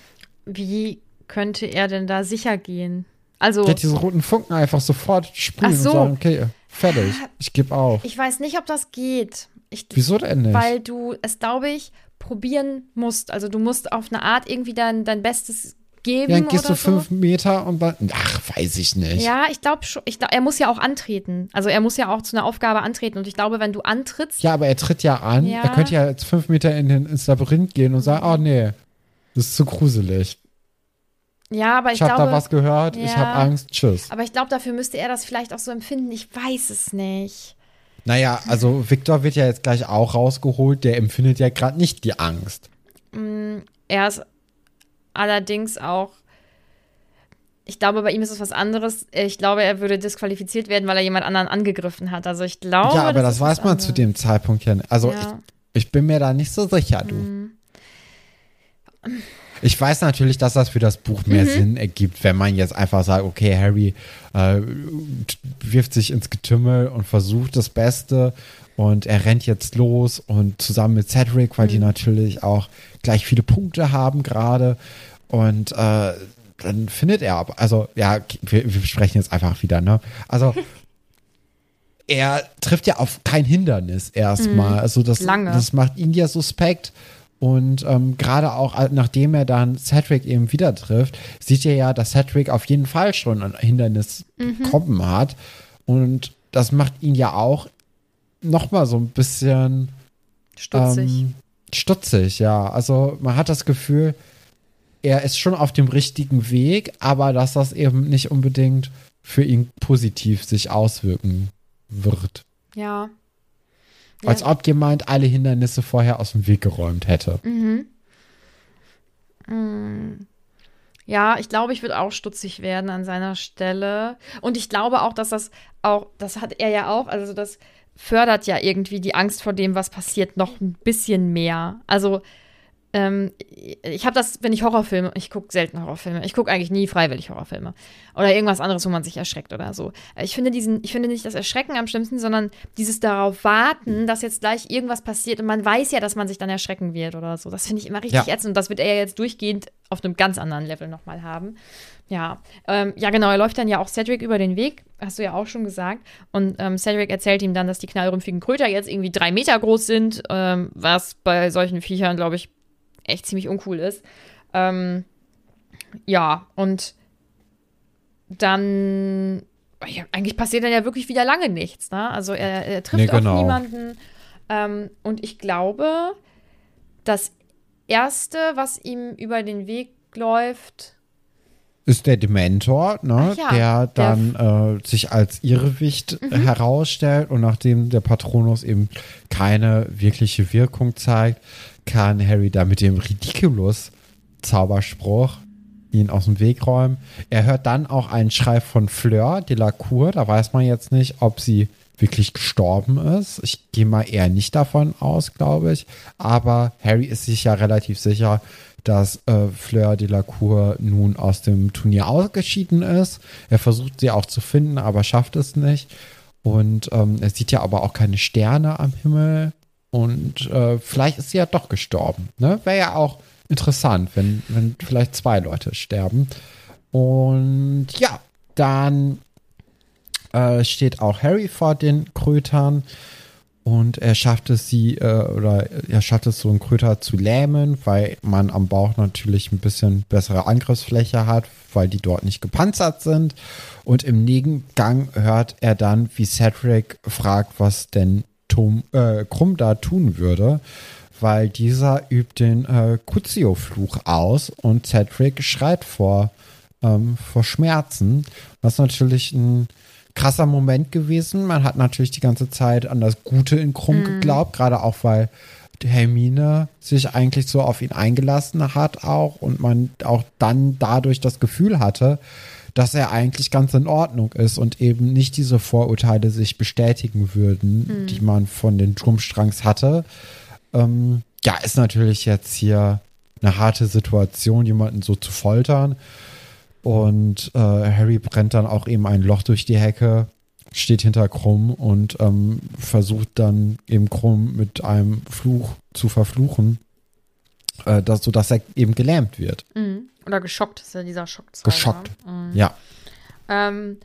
Wie könnte er denn da sicher gehen? Also ja, diese roten Funken einfach sofort sprühen so. und sagen, okay, fertig, ich gebe auf. Ich weiß nicht, ob das geht. Ich, Wieso denn nicht? Weil du es, glaube ich, probieren musst. Also du musst auf eine Art irgendwie dein, dein Bestes geben. Ja, dann gehst du fünf Meter und. Ach, weiß ich nicht. Ja, ich glaube schon. Ich glaub, er muss ja auch antreten. Also er muss ja auch zu einer Aufgabe antreten. Und ich glaube, wenn du antrittst. Ja, aber er tritt ja an. Ja. Er könnte ja jetzt fünf Meter in den, ins Labyrinth gehen und sagen: Oh, nee, das ist zu gruselig. Ja, aber ich, ich habe da was gehört, ja, ich habe Angst, tschüss. Aber ich glaube, dafür müsste er das vielleicht auch so empfinden. Ich weiß es nicht. Naja, also Victor wird ja jetzt gleich auch rausgeholt, der empfindet ja gerade nicht die Angst. Mm, er ist allerdings auch ich glaube, bei ihm ist es was anderes. Ich glaube, er würde disqualifiziert werden, weil er jemand anderen angegriffen hat. Also ich glaube. Ja, aber das, das weiß man anderes. zu dem Zeitpunkt ja nicht. Also ja. ich, ich, bin mir da nicht so sicher, du. Mhm. Ich weiß natürlich, dass das für das Buch mehr mhm. Sinn ergibt, wenn man jetzt einfach sagt, okay, Harry äh, wirft sich ins Getümmel und versucht das Beste und er rennt jetzt los und zusammen mit Cedric, weil mhm. die natürlich auch gleich viele Punkte haben gerade und äh, dann findet er aber, also ja, wir, wir sprechen jetzt einfach wieder, ne? Also (laughs) er trifft ja auf kein Hindernis erstmal. Mhm. Also das, Lange. das macht ihn ja suspekt. Und ähm, gerade auch nachdem er dann Cedric eben wieder trifft, sieht er ja, dass Cedric auf jeden Fall schon ein Hindernis mhm. bekommen hat. Und das macht ihn ja auch nochmal so ein bisschen stutzig. Ähm, stutzig, ja. Also man hat das Gefühl, er ist schon auf dem richtigen Weg, aber dass das eben nicht unbedingt für ihn positiv sich auswirken wird. Ja. Als ob jemand alle Hindernisse vorher aus dem Weg geräumt hätte. Mhm. Mhm. Ja, ich glaube, ich würde auch stutzig werden an seiner Stelle. Und ich glaube auch, dass das auch, das hat er ja auch, also das fördert ja irgendwie die Angst vor dem, was passiert, noch ein bisschen mehr. Also ähm, ich habe das, wenn ich Horrorfilme, ich gucke selten Horrorfilme. Ich gucke eigentlich nie freiwillig Horrorfilme. Oder irgendwas anderes, wo man sich erschreckt oder so. Ich finde diesen, ich finde nicht das Erschrecken am schlimmsten, sondern dieses darauf warten, dass jetzt gleich irgendwas passiert und man weiß ja, dass man sich dann erschrecken wird oder so. Das finde ich immer richtig ja. ätzend und das wird er ja jetzt durchgehend auf einem ganz anderen Level nochmal haben. Ja, ähm, ja, genau. Er läuft dann ja auch Cedric über den Weg, hast du ja auch schon gesagt. Und ähm, Cedric erzählt ihm dann, dass die knallrümpfigen Kröter jetzt irgendwie drei Meter groß sind, ähm, was bei solchen Viechern, glaube ich, echt ziemlich uncool ist. Ähm, ja, und dann, eigentlich passiert dann ja wirklich wieder lange nichts. Ne? Also er, er trifft nee, genau. auf niemanden. Ähm, und ich glaube, das Erste, was ihm über den Weg läuft, ist der Dementor, ne, ja, der dann der äh, sich als Irrwicht mhm. herausstellt und nachdem der Patronus eben keine wirkliche Wirkung zeigt, kann Harry da mit dem Ridiculous Zauberspruch ihn aus dem Weg räumen. Er hört dann auch einen Schrei von Fleur de la Cour. Da weiß man jetzt nicht, ob sie wirklich gestorben ist. Ich gehe mal eher nicht davon aus, glaube ich. Aber Harry ist sich ja relativ sicher, dass äh, Fleur de la Cour nun aus dem Turnier ausgeschieden ist. Er versucht sie auch zu finden, aber schafft es nicht. Und ähm, er sieht ja aber auch keine Sterne am Himmel. Und äh, vielleicht ist sie ja doch gestorben. Ne? Wäre ja auch interessant, wenn, wenn vielleicht zwei Leute sterben. Und ja, dann äh, steht auch Harry vor den Krötern und er schafft es sie äh, oder er schafft es so einen Kröter zu lähmen, weil man am Bauch natürlich ein bisschen bessere Angriffsfläche hat, weil die dort nicht gepanzert sind. Und im Nebengang hört er dann, wie Cedric fragt, was denn Tom, äh, Krumm da tun würde, weil dieser übt den äh, Kuzio-Fluch aus und Cedric schreit vor, ähm, vor Schmerzen, was natürlich ein krasser Moment gewesen. Man hat natürlich die ganze Zeit an das Gute in Krumm mhm. geglaubt, gerade auch weil Hermine sich eigentlich so auf ihn eingelassen hat auch und man auch dann dadurch das Gefühl hatte, dass er eigentlich ganz in Ordnung ist und eben nicht diese Vorurteile sich bestätigen würden, mhm. die man von den Drumstrangs hatte. Ähm, ja, ist natürlich jetzt hier eine harte Situation, jemanden so zu foltern. Und äh, Harry brennt dann auch eben ein Loch durch die Hecke, steht hinter Krumm und ähm, versucht dann eben Krumm mit einem Fluch zu verfluchen, äh, dass, sodass er eben gelähmt wird. Mhm. Oder geschockt ist ja dieser Schock. Geschockt, mhm. ja. Ähm,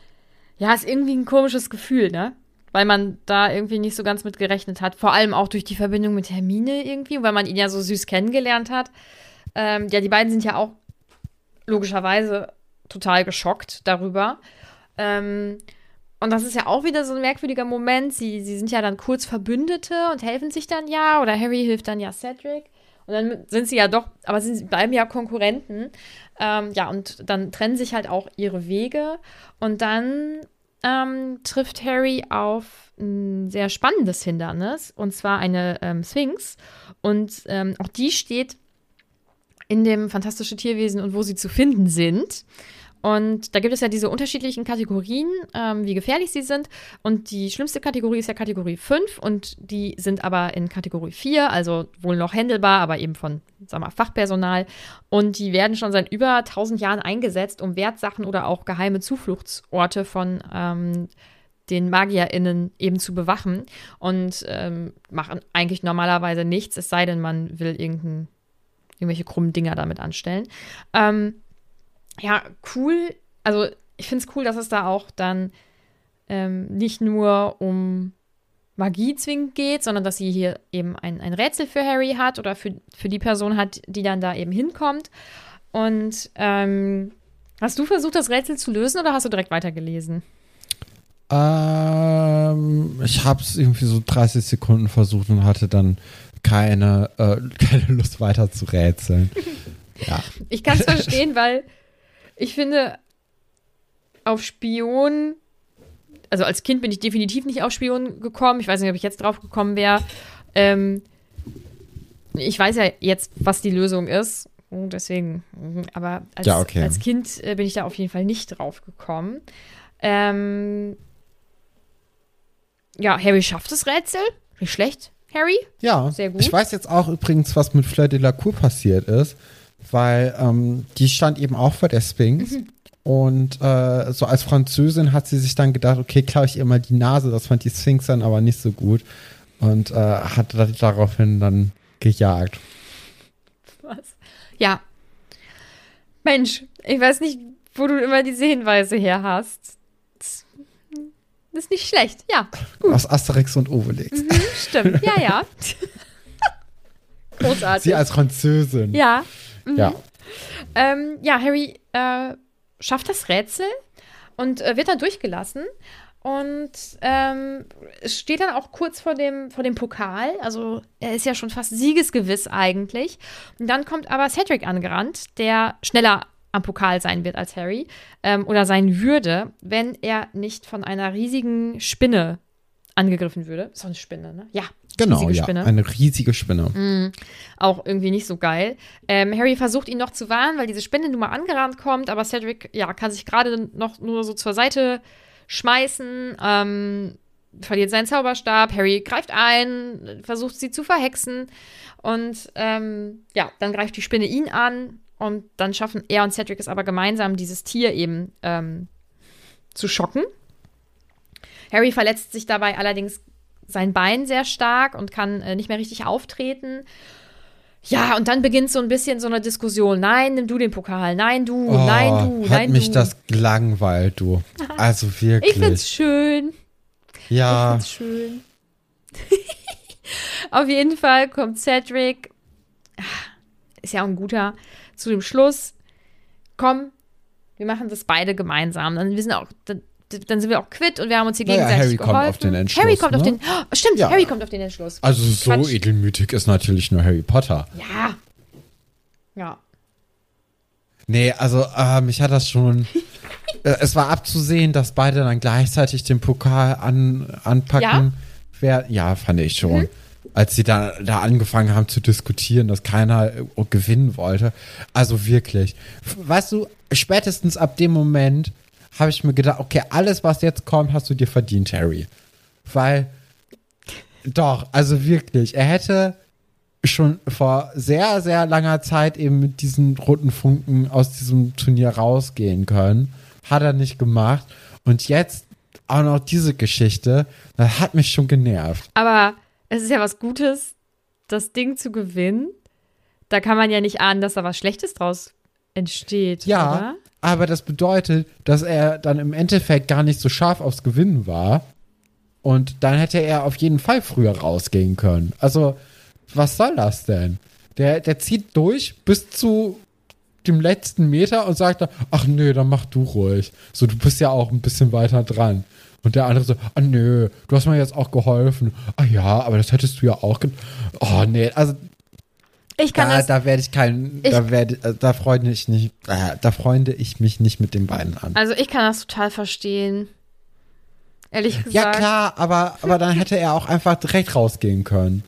ja, ist irgendwie ein komisches Gefühl, ne? Weil man da irgendwie nicht so ganz mit gerechnet hat. Vor allem auch durch die Verbindung mit Hermine irgendwie, weil man ihn ja so süß kennengelernt hat. Ähm, ja, die beiden sind ja auch logischerweise total geschockt darüber. Ähm, und das ist ja auch wieder so ein merkwürdiger Moment. Sie, sie sind ja dann kurz Verbündete und helfen sich dann ja. Oder Harry hilft dann ja Cedric. Und dann sind sie ja doch, aber sie bleiben ja Konkurrenten. Ähm, ja, und dann trennen sich halt auch ihre Wege. Und dann ähm, trifft Harry auf ein sehr spannendes Hindernis, und zwar eine ähm, Sphinx. Und ähm, auch die steht in dem Fantastische Tierwesen und wo sie zu finden sind. Und da gibt es ja diese unterschiedlichen Kategorien, ähm, wie gefährlich sie sind. Und die schlimmste Kategorie ist ja Kategorie 5 und die sind aber in Kategorie 4, also wohl noch händelbar, aber eben von, sag mal, Fachpersonal. Und die werden schon seit über 1000 Jahren eingesetzt, um Wertsachen oder auch geheime Zufluchtsorte von ähm, den MagierInnen eben zu bewachen und ähm, machen eigentlich normalerweise nichts, es sei denn, man will irgendein, irgendwelche krummen Dinger damit anstellen. Ähm, ja, cool. Also ich finde es cool, dass es da auch dann ähm, nicht nur um Magie zwingend geht, sondern dass sie hier eben ein, ein Rätsel für Harry hat oder für, für die Person hat, die dann da eben hinkommt. Und ähm, hast du versucht, das Rätsel zu lösen oder hast du direkt weitergelesen? Ähm, ich habe es irgendwie so 30 Sekunden versucht und hatte dann keine, äh, (laughs) keine Lust weiter zu rätseln. (laughs) ja. Ich kann es (laughs) verstehen, weil ich finde, auf Spion, also als Kind bin ich definitiv nicht auf Spion gekommen. Ich weiß nicht, ob ich jetzt drauf gekommen wäre. Ähm, ich weiß ja jetzt, was die Lösung ist. Deswegen, aber als, ja, okay. als Kind äh, bin ich da auf jeden Fall nicht drauf gekommen. Ähm, ja, Harry schafft das Rätsel. Nicht schlecht, Harry. Ja, sehr gut. Ich weiß jetzt auch übrigens, was mit Fleur de la Cour passiert ist weil ähm, die stand eben auch vor der Sphinx. Mhm. Und äh, so als Französin hat sie sich dann gedacht, okay, klaue ich ihr mal die Nase. Das fand die Sphinx dann aber nicht so gut. Und äh, hat daraufhin dann gejagt. Was? Ja. Mensch, ich weiß nicht, wo du immer diese Hinweise her hast. Das ist nicht schlecht, ja. Gut. Aus Asterix und Obelix. Mhm, stimmt, ja, ja. (laughs) Großartig. Sie als Französin. Ja. Mhm. Ja. Ähm, ja, Harry äh, schafft das Rätsel und äh, wird dann durchgelassen. Und ähm, steht dann auch kurz vor dem, vor dem Pokal. Also er ist ja schon fast siegesgewiss eigentlich. Und dann kommt aber Cedric angerannt, der schneller am Pokal sein wird als Harry ähm, oder sein würde, wenn er nicht von einer riesigen Spinne angegriffen würde. So eine Spinne, ne? Ja, Genau, ja, Spinne. eine riesige Spinne. Mm, auch irgendwie nicht so geil. Ähm, Harry versucht ihn noch zu warnen, weil diese Spinne nun mal angerannt kommt, aber Cedric, ja, kann sich gerade noch nur so zur Seite schmeißen, ähm, verliert seinen Zauberstab, Harry greift ein, versucht sie zu verhexen und ähm, ja, dann greift die Spinne ihn an und dann schaffen er und Cedric es aber gemeinsam, dieses Tier eben ähm, zu schocken. Harry verletzt sich dabei allerdings sein Bein sehr stark und kann äh, nicht mehr richtig auftreten. Ja, und dann beginnt so ein bisschen so eine Diskussion. Nein, nimm du den Pokal. Nein, du. Oh, nein, du. Hat nein, mich du. das gelangweilt, du. Also wirklich. Ich find's schön. Ja. Ich find's schön. (laughs) Auf jeden Fall kommt Cedric, ist ja auch ein guter, zu dem Schluss. Komm, wir machen das beide gemeinsam. Dann wir sind auch, dann sind wir auch quitt und wir haben uns hier naja, gegenseitig Harry geholfen. kommt auf den Entschluss. Harry kommt ne? auf den. Oh, stimmt, ja. Harry kommt auf den Entschluss. Also so Quatsch. edelmütig ist natürlich nur Harry Potter. Ja. Ja. Nee, also äh, mich hat das schon. (laughs) äh, es war abzusehen, dass beide dann gleichzeitig den Pokal an, anpacken. Ja, Wer, ja fand ich schon. Mhm. Als sie da, da angefangen haben zu diskutieren, dass keiner äh, gewinnen wollte. Also wirklich. Weißt du, spätestens ab dem Moment habe ich mir gedacht, okay, alles, was jetzt kommt, hast du dir verdient, Harry. Weil, doch, also wirklich, er hätte schon vor sehr, sehr langer Zeit eben mit diesen roten Funken aus diesem Turnier rausgehen können. Hat er nicht gemacht. Und jetzt auch noch diese Geschichte, das hat mich schon genervt. Aber es ist ja was Gutes, das Ding zu gewinnen. Da kann man ja nicht ahnen, dass da was Schlechtes draus entsteht. Ja, oder? Aber das bedeutet, dass er dann im Endeffekt gar nicht so scharf aufs Gewinnen war. Und dann hätte er auf jeden Fall früher rausgehen können. Also, was soll das denn? Der, der zieht durch bis zu dem letzten Meter und sagt dann, ach nö, dann mach du ruhig. So, du bist ja auch ein bisschen weiter dran. Und der andere so, ah nö, du hast mir jetzt auch geholfen. Ah ja, aber das hättest du ja auch. Oh nee, also ich kann da, das, da werde ich kein, ich, da werde, äh, da freunde ich nicht, da freunde ich mich nicht mit den beiden an. Also ich kann das total verstehen. ehrlich gesagt. Ja, klar, aber, aber dann hätte er auch einfach direkt rausgehen können.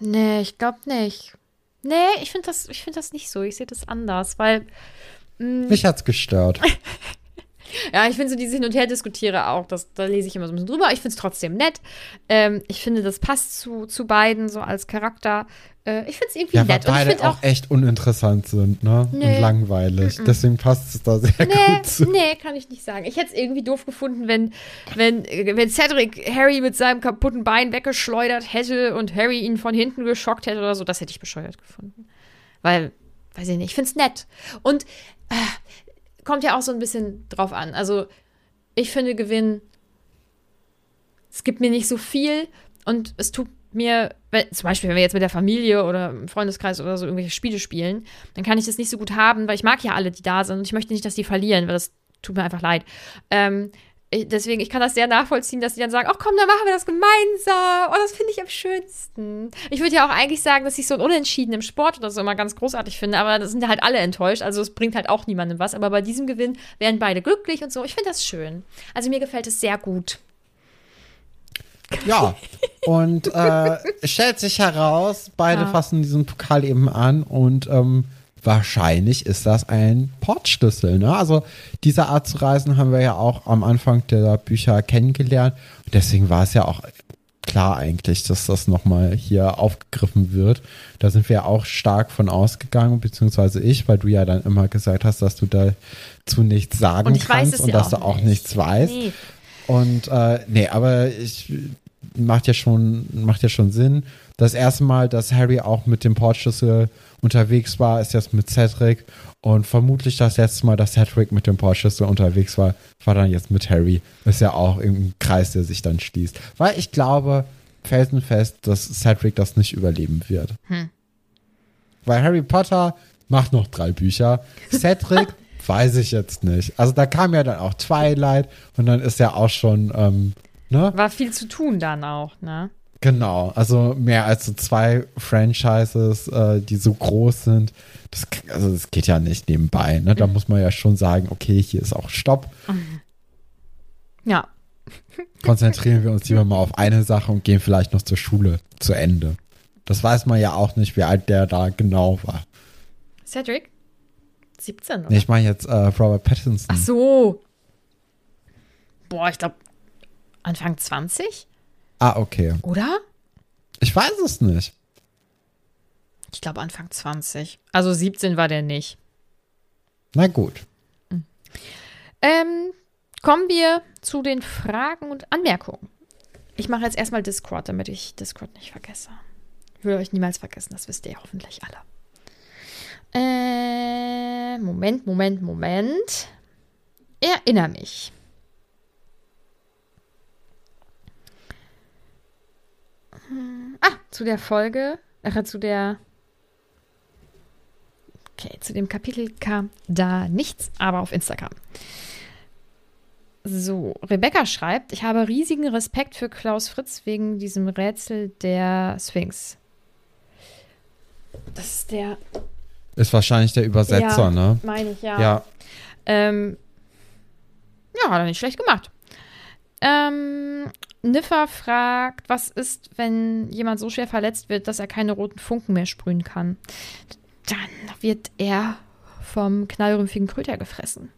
Nee, ich glaube nicht. Nee, ich finde das, find das nicht so. Ich sehe das anders, weil. Mh, Mich hat's gestört. (laughs) Ja, ich finde so diese Hin- und Her-Diskutiere auch, das, da lese ich immer so ein bisschen drüber. Ich finde es trotzdem nett. Ähm, ich finde, das passt zu, zu beiden so als Charakter. Äh, ich finde es irgendwie ja, nett. Weil beide auch, auch, echt uninteressant sind, ne? Nee. Und langweilig. Mm -mm. Deswegen passt es da sehr nee, gut zu. Nee, kann ich nicht sagen. Ich hätte es irgendwie doof gefunden, wenn, wenn, wenn Cedric Harry mit seinem kaputten Bein weggeschleudert hätte und Harry ihn von hinten geschockt hätte oder so. Das hätte ich bescheuert gefunden. Weil, weiß ich nicht, ich finde es nett. Und äh, kommt ja auch so ein bisschen drauf an. Also, ich finde Gewinn, es gibt mir nicht so viel und es tut mir, weil, zum Beispiel, wenn wir jetzt mit der Familie oder im Freundeskreis oder so irgendwelche Spiele spielen, dann kann ich das nicht so gut haben, weil ich mag ja alle, die da sind und ich möchte nicht, dass die verlieren, weil das tut mir einfach leid. Ähm, deswegen, ich kann das sehr nachvollziehen, dass die dann sagen, ach komm, dann machen wir das gemeinsam. Oh, das finde ich am schönsten. Ich würde ja auch eigentlich sagen, dass ich so ein Unentschieden im Sport oder so immer ganz großartig finde, aber da sind ja halt alle enttäuscht, also es bringt halt auch niemandem was. Aber bei diesem Gewinn wären beide glücklich und so. Ich finde das schön. Also mir gefällt es sehr gut. Ja, und äh, stellt sich heraus, beide ja. fassen diesen Pokal eben an und ähm, wahrscheinlich ist das ein Portschlüssel. Ne? Also diese Art zu reisen haben wir ja auch am Anfang der Bücher kennengelernt. Und deswegen war es ja auch klar eigentlich, dass das nochmal hier aufgegriffen wird. Da sind wir auch stark von ausgegangen, beziehungsweise ich, weil du ja dann immer gesagt hast, dass du dazu nichts sagen und kannst und dass du auch nicht. nichts weißt. Nee. Und äh, nee, aber ich macht ja schon, macht ja schon Sinn. Das erste Mal, dass Harry auch mit dem Portschlüssel unterwegs war, ist jetzt mit Cedric. Und vermutlich das letzte Mal, dass Cedric mit dem Portschlüssel unterwegs war, war dann jetzt mit Harry. Ist ja auch im Kreis, der sich dann schließt. Weil ich glaube felsenfest, dass Cedric das nicht überleben wird. Hm. Weil Harry Potter macht noch drei Bücher. (laughs) Cedric weiß ich jetzt nicht. Also da kam ja dann auch Twilight und dann ist ja auch schon, ähm, ne? War viel zu tun dann auch, ne? Genau, also mehr als so zwei Franchises, äh, die so groß sind. Das, also das geht ja nicht nebenbei. Ne? Da mhm. muss man ja schon sagen, okay, hier ist auch Stopp. Mhm. Ja. (laughs) Konzentrieren wir uns lieber mal auf eine Sache und gehen vielleicht noch zur Schule zu Ende. Das weiß man ja auch nicht, wie alt der da genau war. Cedric? 17, oder? Nee, ich meine jetzt äh, Robert Pattinson. Ach so. Boah, ich glaube Anfang 20? Ah, okay. Oder? Ich weiß es nicht. Ich glaube Anfang 20. Also 17 war der nicht. Na gut. Mhm. Ähm, kommen wir zu den Fragen und Anmerkungen. Ich mache jetzt erstmal Discord, damit ich Discord nicht vergesse. Ich will euch niemals vergessen, das wisst ihr hoffentlich alle. Äh, Moment, Moment, Moment. Erinnere mich. Ah, zu der Folge, ach, zu der. Okay, zu dem Kapitel kam da nichts, aber auf Instagram. So, Rebecca schreibt, ich habe riesigen Respekt für Klaus Fritz wegen diesem Rätsel der Sphinx. Das ist der. Ist wahrscheinlich der Übersetzer, ja, ne? Meine ich, ja. Ja. Ähm, ja, hat er nicht schlecht gemacht. Ähm, Niffer fragt, was ist, wenn jemand so schwer verletzt wird, dass er keine roten Funken mehr sprühen kann? Dann wird er vom knallrümpfigen Kröter gefressen.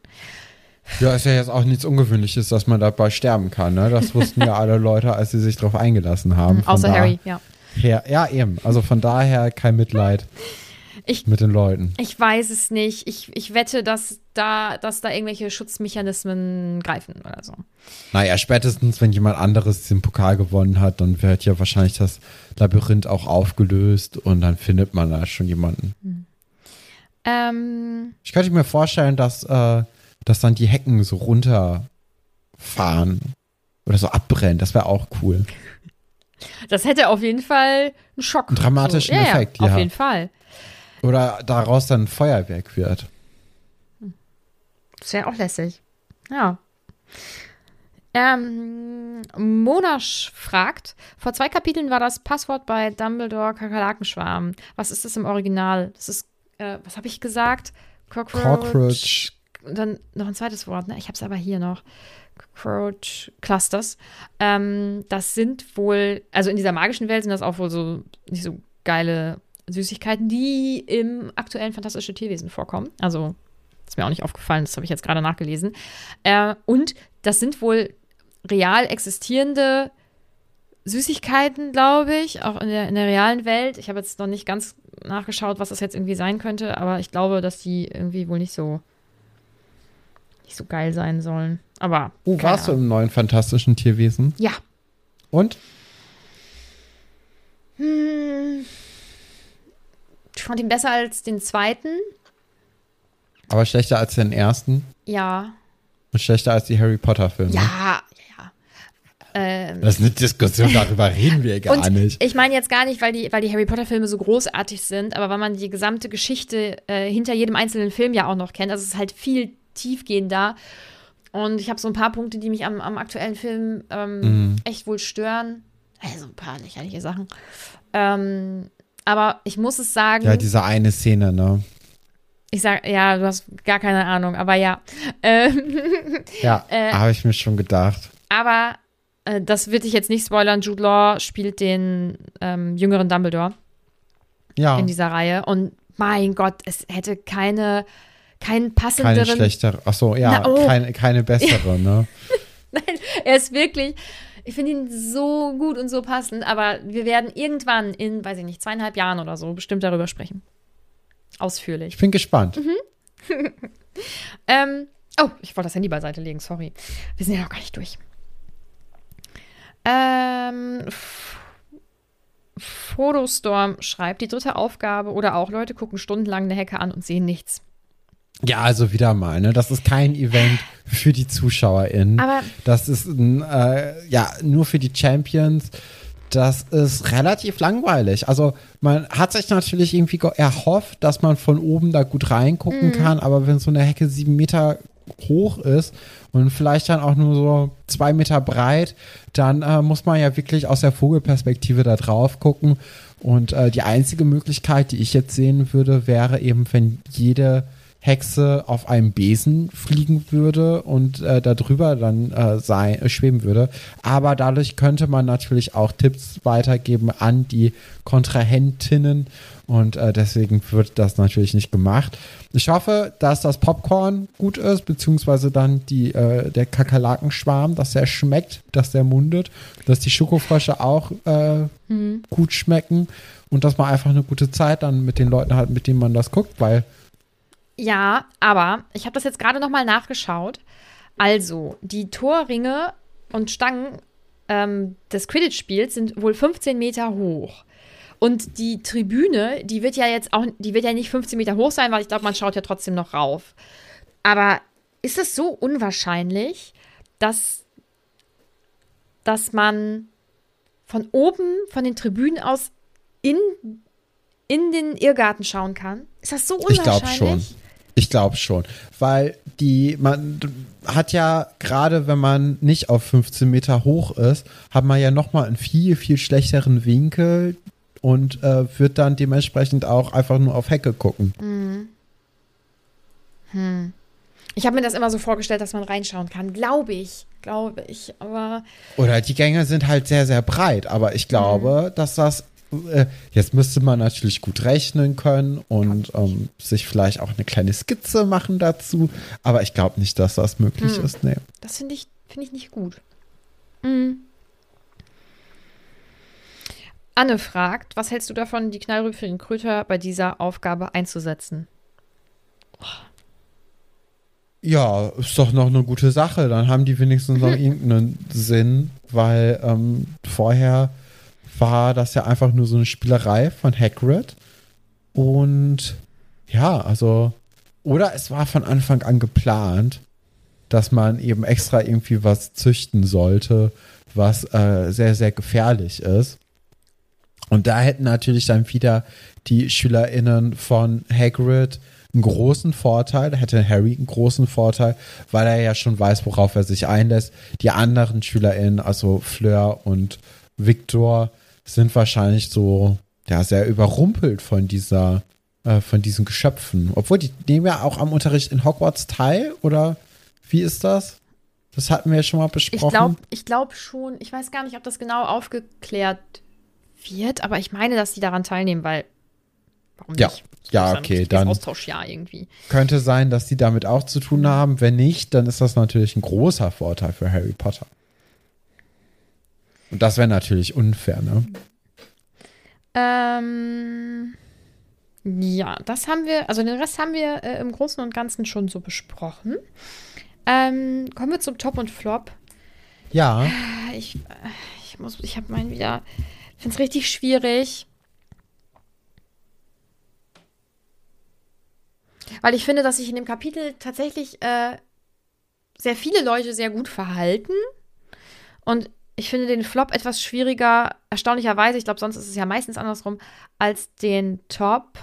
Ja, ist ja jetzt auch nichts Ungewöhnliches, dass man dabei sterben kann. Ne? Das wussten ja alle Leute, als sie sich darauf eingelassen haben. Von Außer Harry, ja. Her, ja, eben. Also von daher kein Mitleid. Ich, mit den Leuten. Ich weiß es nicht. Ich, ich wette, dass da, dass da irgendwelche Schutzmechanismen greifen oder so. Naja, spätestens, wenn jemand anderes den Pokal gewonnen hat, dann wird ja wahrscheinlich das Labyrinth auch aufgelöst und dann findet man da schon jemanden. Hm. Ähm, ich könnte mir vorstellen, dass, äh, dass dann die Hecken so runterfahren oder so abbrennen. Das wäre auch cool. Das hätte auf jeden Fall einen Schock. Einen dramatischen so. ja, Effekt, ja. Auf jeden Fall. Oder daraus dann ein Feuerwerk wird. Das wäre auch lässig. Ja. Ähm, Monasch fragt, vor zwei Kapiteln war das Passwort bei Dumbledore Kakerlakenschwarm. Was ist das im Original? Das ist, äh, was habe ich gesagt? Cockroach. Cockroach. dann noch ein zweites Wort, ne? Ich habe es aber hier noch. Cockroach Clusters. Ähm, das sind wohl, also in dieser magischen Welt sind das auch wohl so nicht so geile Süßigkeiten, die im aktuellen Fantastische Tierwesen vorkommen. Also ist mir auch nicht aufgefallen, das habe ich jetzt gerade nachgelesen. Äh, und das sind wohl real existierende Süßigkeiten, glaube ich, auch in der, in der realen Welt. Ich habe jetzt noch nicht ganz nachgeschaut, was das jetzt irgendwie sein könnte, aber ich glaube, dass die irgendwie wohl nicht so nicht so geil sein sollen. Aber. Oh, warst Ahnung. du im neuen fantastischen Tierwesen? Ja. Und? Hm, ich fand ihn besser als den zweiten. Aber schlechter als den ersten? Ja. Und schlechter als die Harry Potter-Filme? Ja, ja. Ähm, das ist eine Diskussion, darüber reden wir (laughs) gar und nicht. Ich meine jetzt gar nicht, weil die, weil die Harry Potter-Filme so großartig sind, aber weil man die gesamte Geschichte äh, hinter jedem einzelnen Film ja auch noch kennt. Also es ist halt viel tiefgehender. Und ich habe so ein paar Punkte, die mich am, am aktuellen Film ähm, mhm. echt wohl stören. Also ein paar lächerliche Sachen. Ähm, aber ich muss es sagen. Ja, diese eine Szene, ne? Ich sag, ja, du hast gar keine Ahnung, aber ja. Ähm, (laughs) ja, äh, habe ich mir schon gedacht. Aber äh, das wird ich jetzt nicht spoilern. Jude Law spielt den ähm, jüngeren Dumbledore. Ja. In dieser Reihe. Und mein Gott, es hätte keine, keinen passenderen. Keine schlechtere. Achso, ja, Na, oh. keine, keine bessere, (laughs) ne? Nein, er ist wirklich. Ich finde ihn so gut und so passend, aber wir werden irgendwann in, weiß ich nicht, zweieinhalb Jahren oder so bestimmt darüber sprechen. Ausführlich. Ich bin gespannt. Mhm. (laughs) ähm, oh, ich wollte das Handy beiseite legen, sorry. Wir sind ja noch gar nicht durch. Ähm, Fotostorm schreibt, die dritte Aufgabe oder auch Leute gucken stundenlang eine Hecke an und sehen nichts. Ja, also wieder mal, ne? Das ist kein Event für die ZuschauerInnen. Aber das ist äh, ja nur für die Champions. Das ist relativ langweilig. Also man hat sich natürlich irgendwie erhofft, dass man von oben da gut reingucken mhm. kann, aber wenn so eine Hecke sieben Meter hoch ist und vielleicht dann auch nur so zwei Meter breit, dann äh, muss man ja wirklich aus der Vogelperspektive da drauf gucken. Und äh, die einzige Möglichkeit, die ich jetzt sehen würde, wäre eben, wenn jede Hexe auf einem Besen fliegen würde und äh, darüber dann äh, sei, äh, schweben würde. Aber dadurch könnte man natürlich auch Tipps weitergeben an die Kontrahentinnen und äh, deswegen wird das natürlich nicht gemacht. Ich hoffe, dass das Popcorn gut ist, beziehungsweise dann die, äh, der Kakerlakenschwarm, dass der schmeckt, dass der mundet, dass die Schokofrösche auch äh, mhm. gut schmecken und dass man einfach eine gute Zeit dann mit den Leuten hat, mit denen man das guckt, weil ja, aber ich habe das jetzt gerade noch mal nachgeschaut. Also, die Torringe und Stangen ähm, des Quidditch-Spiels sind wohl 15 Meter hoch. Und die Tribüne, die wird ja jetzt auch, die wird ja nicht 15 Meter hoch sein, weil ich glaube, man schaut ja trotzdem noch rauf. Aber ist es so unwahrscheinlich, dass, dass man von oben, von den Tribünen aus in, in den Irrgarten schauen kann? Ist das so unwahrscheinlich? Ich glaube schon. Ich glaube schon, weil die man hat ja gerade, wenn man nicht auf 15 Meter hoch ist, hat man ja noch mal einen viel viel schlechteren Winkel und äh, wird dann dementsprechend auch einfach nur auf Hecke gucken. Mhm. Hm. Ich habe mir das immer so vorgestellt, dass man reinschauen kann. Glaube ich, glaube ich. Aber oder die Gänge sind halt sehr sehr breit, aber ich glaube, mhm. dass das äh, jetzt müsste man natürlich gut rechnen können und ähm, sich vielleicht auch eine kleine Skizze machen dazu. Aber ich glaube nicht, dass das möglich hm. ist. Nee. Das finde ich, find ich nicht gut. Mhm. Anne fragt, was hältst du davon, die knallrüffigen Kröter bei dieser Aufgabe einzusetzen? Ja, ist doch noch eine gute Sache. Dann haben die wenigstens noch (laughs) irgendeinen Sinn, weil ähm, vorher war das ja einfach nur so eine Spielerei von Hagrid. Und ja, also, oder es war von Anfang an geplant, dass man eben extra irgendwie was züchten sollte, was äh, sehr, sehr gefährlich ist. Und da hätten natürlich dann wieder die SchülerInnen von Hagrid einen großen Vorteil, da hätte Harry einen großen Vorteil, weil er ja schon weiß, worauf er sich einlässt. Die anderen SchülerInnen, also Fleur und Victor, sind wahrscheinlich so, ja, sehr überrumpelt von dieser äh, von diesen Geschöpfen. Obwohl, die nehmen ja auch am Unterricht in Hogwarts teil, oder wie ist das? Das hatten wir ja schon mal besprochen. Ich glaube ich glaub schon, ich weiß gar nicht, ob das genau aufgeklärt wird, aber ich meine, dass die daran teilnehmen, weil warum ja. nicht? Ja, okay, dann Austauschjahr irgendwie. Könnte sein, dass die damit auch zu tun haben. Wenn nicht, dann ist das natürlich ein großer Vorteil für Harry Potter. Und das wäre natürlich unfair, ne? Ähm, ja, das haben wir, also den Rest haben wir äh, im Großen und Ganzen schon so besprochen. Ähm, kommen wir zum Top und Flop. Ja. Ich, ich muss, ich habe meinen wieder, ich finde es richtig schwierig. Weil ich finde, dass sich in dem Kapitel tatsächlich äh, sehr viele Leute sehr gut verhalten. Und ich finde den Flop etwas schwieriger, erstaunlicherweise, ich glaube, sonst ist es ja meistens andersrum, als den Top.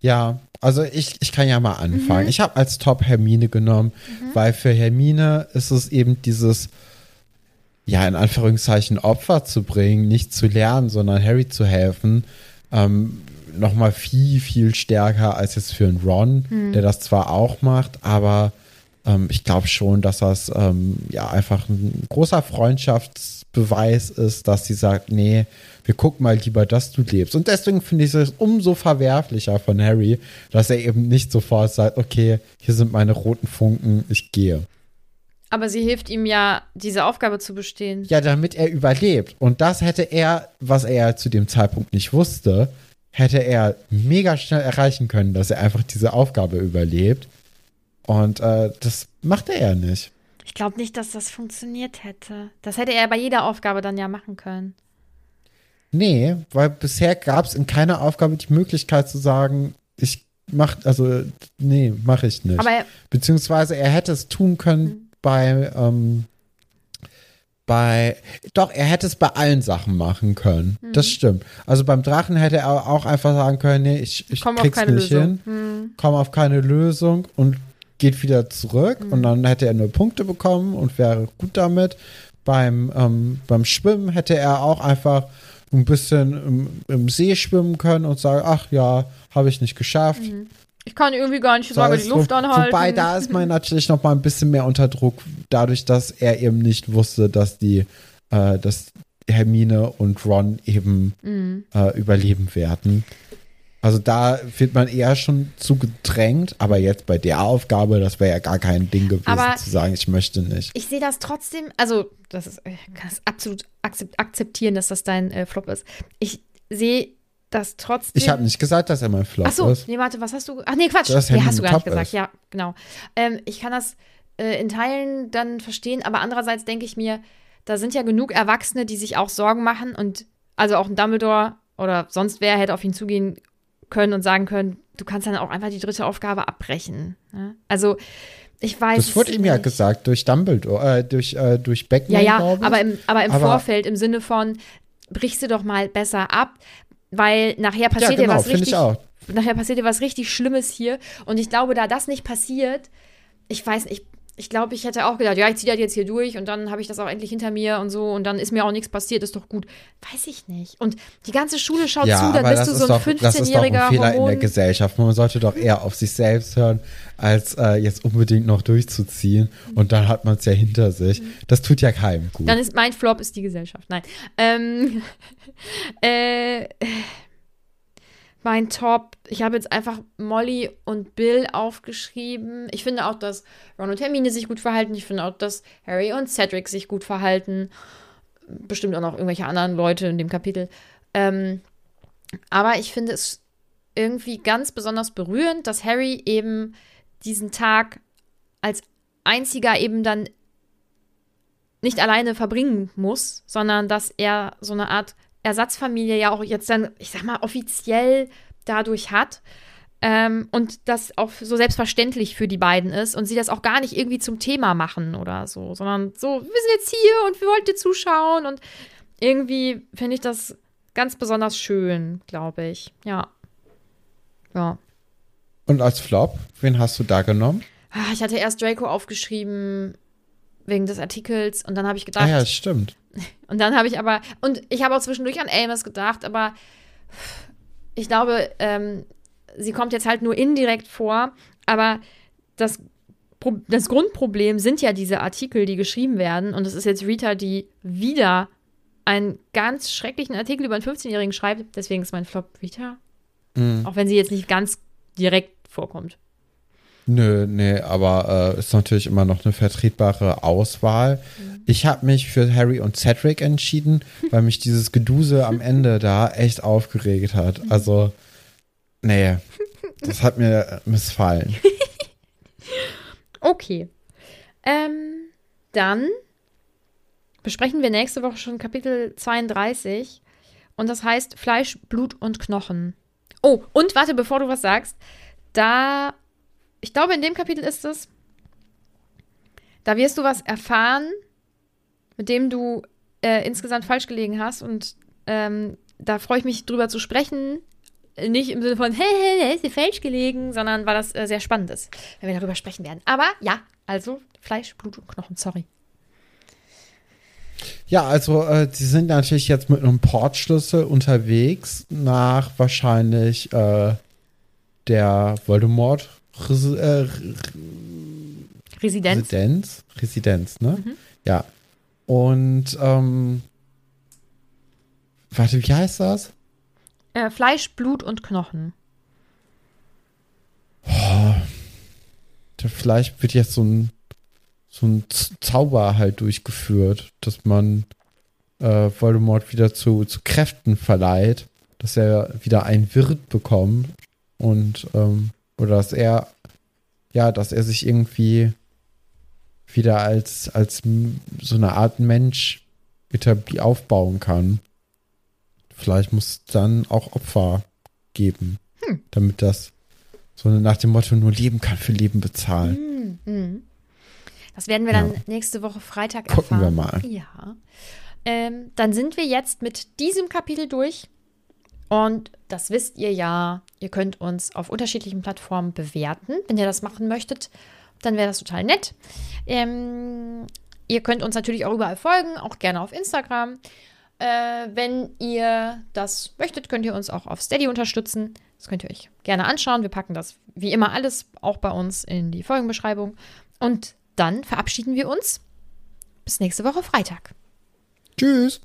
Ja, also ich, ich kann ja mal anfangen. Mhm. Ich habe als Top Hermine genommen, mhm. weil für Hermine ist es eben dieses, ja, in Anführungszeichen Opfer zu bringen, nicht zu lernen, sondern Harry zu helfen. Ähm, noch viel, viel stärker als jetzt für einen Ron, mhm. der das zwar auch macht, aber ähm, ich glaube schon, dass das ähm, ja einfach ein großer Freundschaftsbeweis ist, dass sie sagt, nee, wir gucken mal lieber, dass du lebst. Und deswegen finde ich es umso verwerflicher von Harry, dass er eben nicht sofort sagt, okay, hier sind meine roten Funken, ich gehe. Aber sie hilft ihm ja, diese Aufgabe zu bestehen. Ja, damit er überlebt. Und das hätte er, was er zu dem Zeitpunkt nicht wusste, hätte er mega schnell erreichen können, dass er einfach diese Aufgabe überlebt. Und äh, das macht er ja nicht. Ich glaube nicht, dass das funktioniert hätte. Das hätte er bei jeder Aufgabe dann ja machen können. Nee, weil bisher gab es in keiner Aufgabe die Möglichkeit zu sagen, ich mach, also, nee, mache ich nicht. Aber er, Beziehungsweise er hätte es tun können mhm. bei, ähm, bei, doch, er hätte es bei allen Sachen machen können. Mhm. Das stimmt. Also beim Drachen hätte er auch einfach sagen können, nee, ich, ich krieg's nicht Lösung. hin, mhm. komm auf keine Lösung und geht wieder zurück mhm. und dann hätte er nur Punkte bekommen und wäre gut damit. Beim, ähm, beim Schwimmen hätte er auch einfach ein bisschen im, im See schwimmen können und sagen, ach ja, habe ich nicht geschafft. Mhm. Ich kann irgendwie gar nicht so lange die Luft wo, anhalten. Wobei, da ist man natürlich noch mal ein bisschen mehr unter Druck, dadurch, dass er eben nicht wusste, dass die, äh, dass Hermine und Ron eben mhm. äh, überleben werden. Also da wird man eher schon zu gedrängt, aber jetzt bei der Aufgabe, das wäre ja gar kein Ding gewesen, aber zu sagen, ich möchte nicht. Ich sehe das trotzdem, also das ist, ich kann es absolut akzeptieren, dass das dein äh, Flop ist. Ich sehe das trotzdem. Ich habe nicht gesagt, dass er mein Flop Ach so, ist. nee, warte, was hast du? Ach nee, Quatsch. Das nee, hast du gar nicht gesagt. Ist. Ja, genau. Ähm, ich kann das äh, in Teilen dann verstehen, aber andererseits denke ich mir, da sind ja genug Erwachsene, die sich auch Sorgen machen und also auch ein Dumbledore oder sonst wer hätte auf ihn zugehen können und sagen können, du kannst dann auch einfach die dritte Aufgabe abbrechen. Ne? Also ich weiß. Das wurde ihm ja gesagt durch Dumbledore, äh, durch, äh, durch Beckman. Ja, ja, aber im, aber im aber Vorfeld im Sinne von, brichst du doch mal besser ab, weil nachher passiert ja, genau, dir was richtig. Nachher passiert dir was richtig Schlimmes hier. Und ich glaube, da das nicht passiert, ich weiß nicht, ich glaube, ich hätte auch gedacht, ja, ich ziehe das jetzt hier durch und dann habe ich das auch endlich hinter mir und so und dann ist mir auch nichts passiert, ist doch gut. Weiß ich nicht. Und die ganze Schule schaut ja, zu, dann bist du so ein 15-jähriger Das ist doch ein Fehler Hormon. in der Gesellschaft. Man sollte doch eher auf sich selbst hören, als äh, jetzt unbedingt noch durchzuziehen und dann hat man es ja hinter sich. Das tut ja keinem gut. Dann ist mein Flop ist die Gesellschaft. Nein. Ähm, (laughs) äh, mein Top. Ich habe jetzt einfach Molly und Bill aufgeschrieben. Ich finde auch, dass Ron und Hermine sich gut verhalten. Ich finde auch, dass Harry und Cedric sich gut verhalten. Bestimmt auch noch irgendwelche anderen Leute in dem Kapitel. Ähm, aber ich finde es irgendwie ganz besonders berührend, dass Harry eben diesen Tag als einziger eben dann nicht alleine verbringen muss, sondern dass er so eine Art Ersatzfamilie ja auch jetzt dann, ich sag mal, offiziell dadurch hat. Ähm, und das auch so selbstverständlich für die beiden ist und sie das auch gar nicht irgendwie zum Thema machen oder so, sondern so, wir sind jetzt hier und wir wollten dir zuschauen und irgendwie finde ich das ganz besonders schön, glaube ich. Ja. Ja. Und als Flop, wen hast du da genommen? Ah, ich hatte erst Draco aufgeschrieben wegen des Artikels und dann habe ich gedacht. Ah ja, stimmt. Und dann habe ich aber, und ich habe auch zwischendurch an Amos gedacht, aber ich glaube, ähm, sie kommt jetzt halt nur indirekt vor, aber das, das Grundproblem sind ja diese Artikel, die geschrieben werden. Und es ist jetzt Rita, die wieder einen ganz schrecklichen Artikel über einen 15-Jährigen schreibt. Deswegen ist mein Flop Rita. Mhm. Auch wenn sie jetzt nicht ganz direkt vorkommt. Nö, nee, aber äh, ist natürlich immer noch eine vertretbare Auswahl. Mhm. Ich habe mich für Harry und Cedric entschieden, (laughs) weil mich dieses Geduse am Ende da echt aufgeregt hat. Also, nee, das hat mir missfallen. (laughs) okay. Ähm, dann besprechen wir nächste Woche schon Kapitel 32. Und das heißt Fleisch, Blut und Knochen. Oh, und warte, bevor du was sagst, da ich glaube, in dem Kapitel ist es, da wirst du was erfahren, mit dem du äh, insgesamt falsch gelegen hast. Und ähm, da freue ich mich drüber zu sprechen. Nicht im Sinne von, hey, hey, hey, ist dir falsch gelegen, sondern weil das äh, sehr spannend ist, wenn wir darüber sprechen werden. Aber ja, also Fleisch, Blut und Knochen, sorry. Ja, also äh, sie sind natürlich jetzt mit einem Portschlüssel unterwegs nach wahrscheinlich äh, der Voldemort Res äh, Residenz. Residenz. Residenz, ne? Mhm. Ja. Und ähm, warte, wie heißt das? Äh, Fleisch, Blut und Knochen. Oh, vielleicht wird jetzt so ein so ein Zauber halt durchgeführt, dass man äh, Voldemort wieder zu, zu Kräften verleiht, dass er wieder ein Wirt bekommt und ähm, oder dass er, ja, dass er sich irgendwie wieder als, als so eine Art Mensch aufbauen kann. Vielleicht muss es dann auch Opfer geben, hm. damit das so nach dem Motto nur Leben kann für Leben bezahlen. Hm, hm. Das werden wir dann ja. nächste Woche Freitag erfahren. Gucken wir mal. Ja. Ähm, dann sind wir jetzt mit diesem Kapitel durch. Und das wisst ihr ja, ihr könnt uns auf unterschiedlichen Plattformen bewerten. Wenn ihr das machen möchtet, dann wäre das total nett. Ähm, ihr könnt uns natürlich auch überall folgen, auch gerne auf Instagram. Äh, wenn ihr das möchtet, könnt ihr uns auch auf Steady unterstützen. Das könnt ihr euch gerne anschauen. Wir packen das wie immer alles auch bei uns in die Folgenbeschreibung. Und dann verabschieden wir uns. Bis nächste Woche Freitag. Tschüss.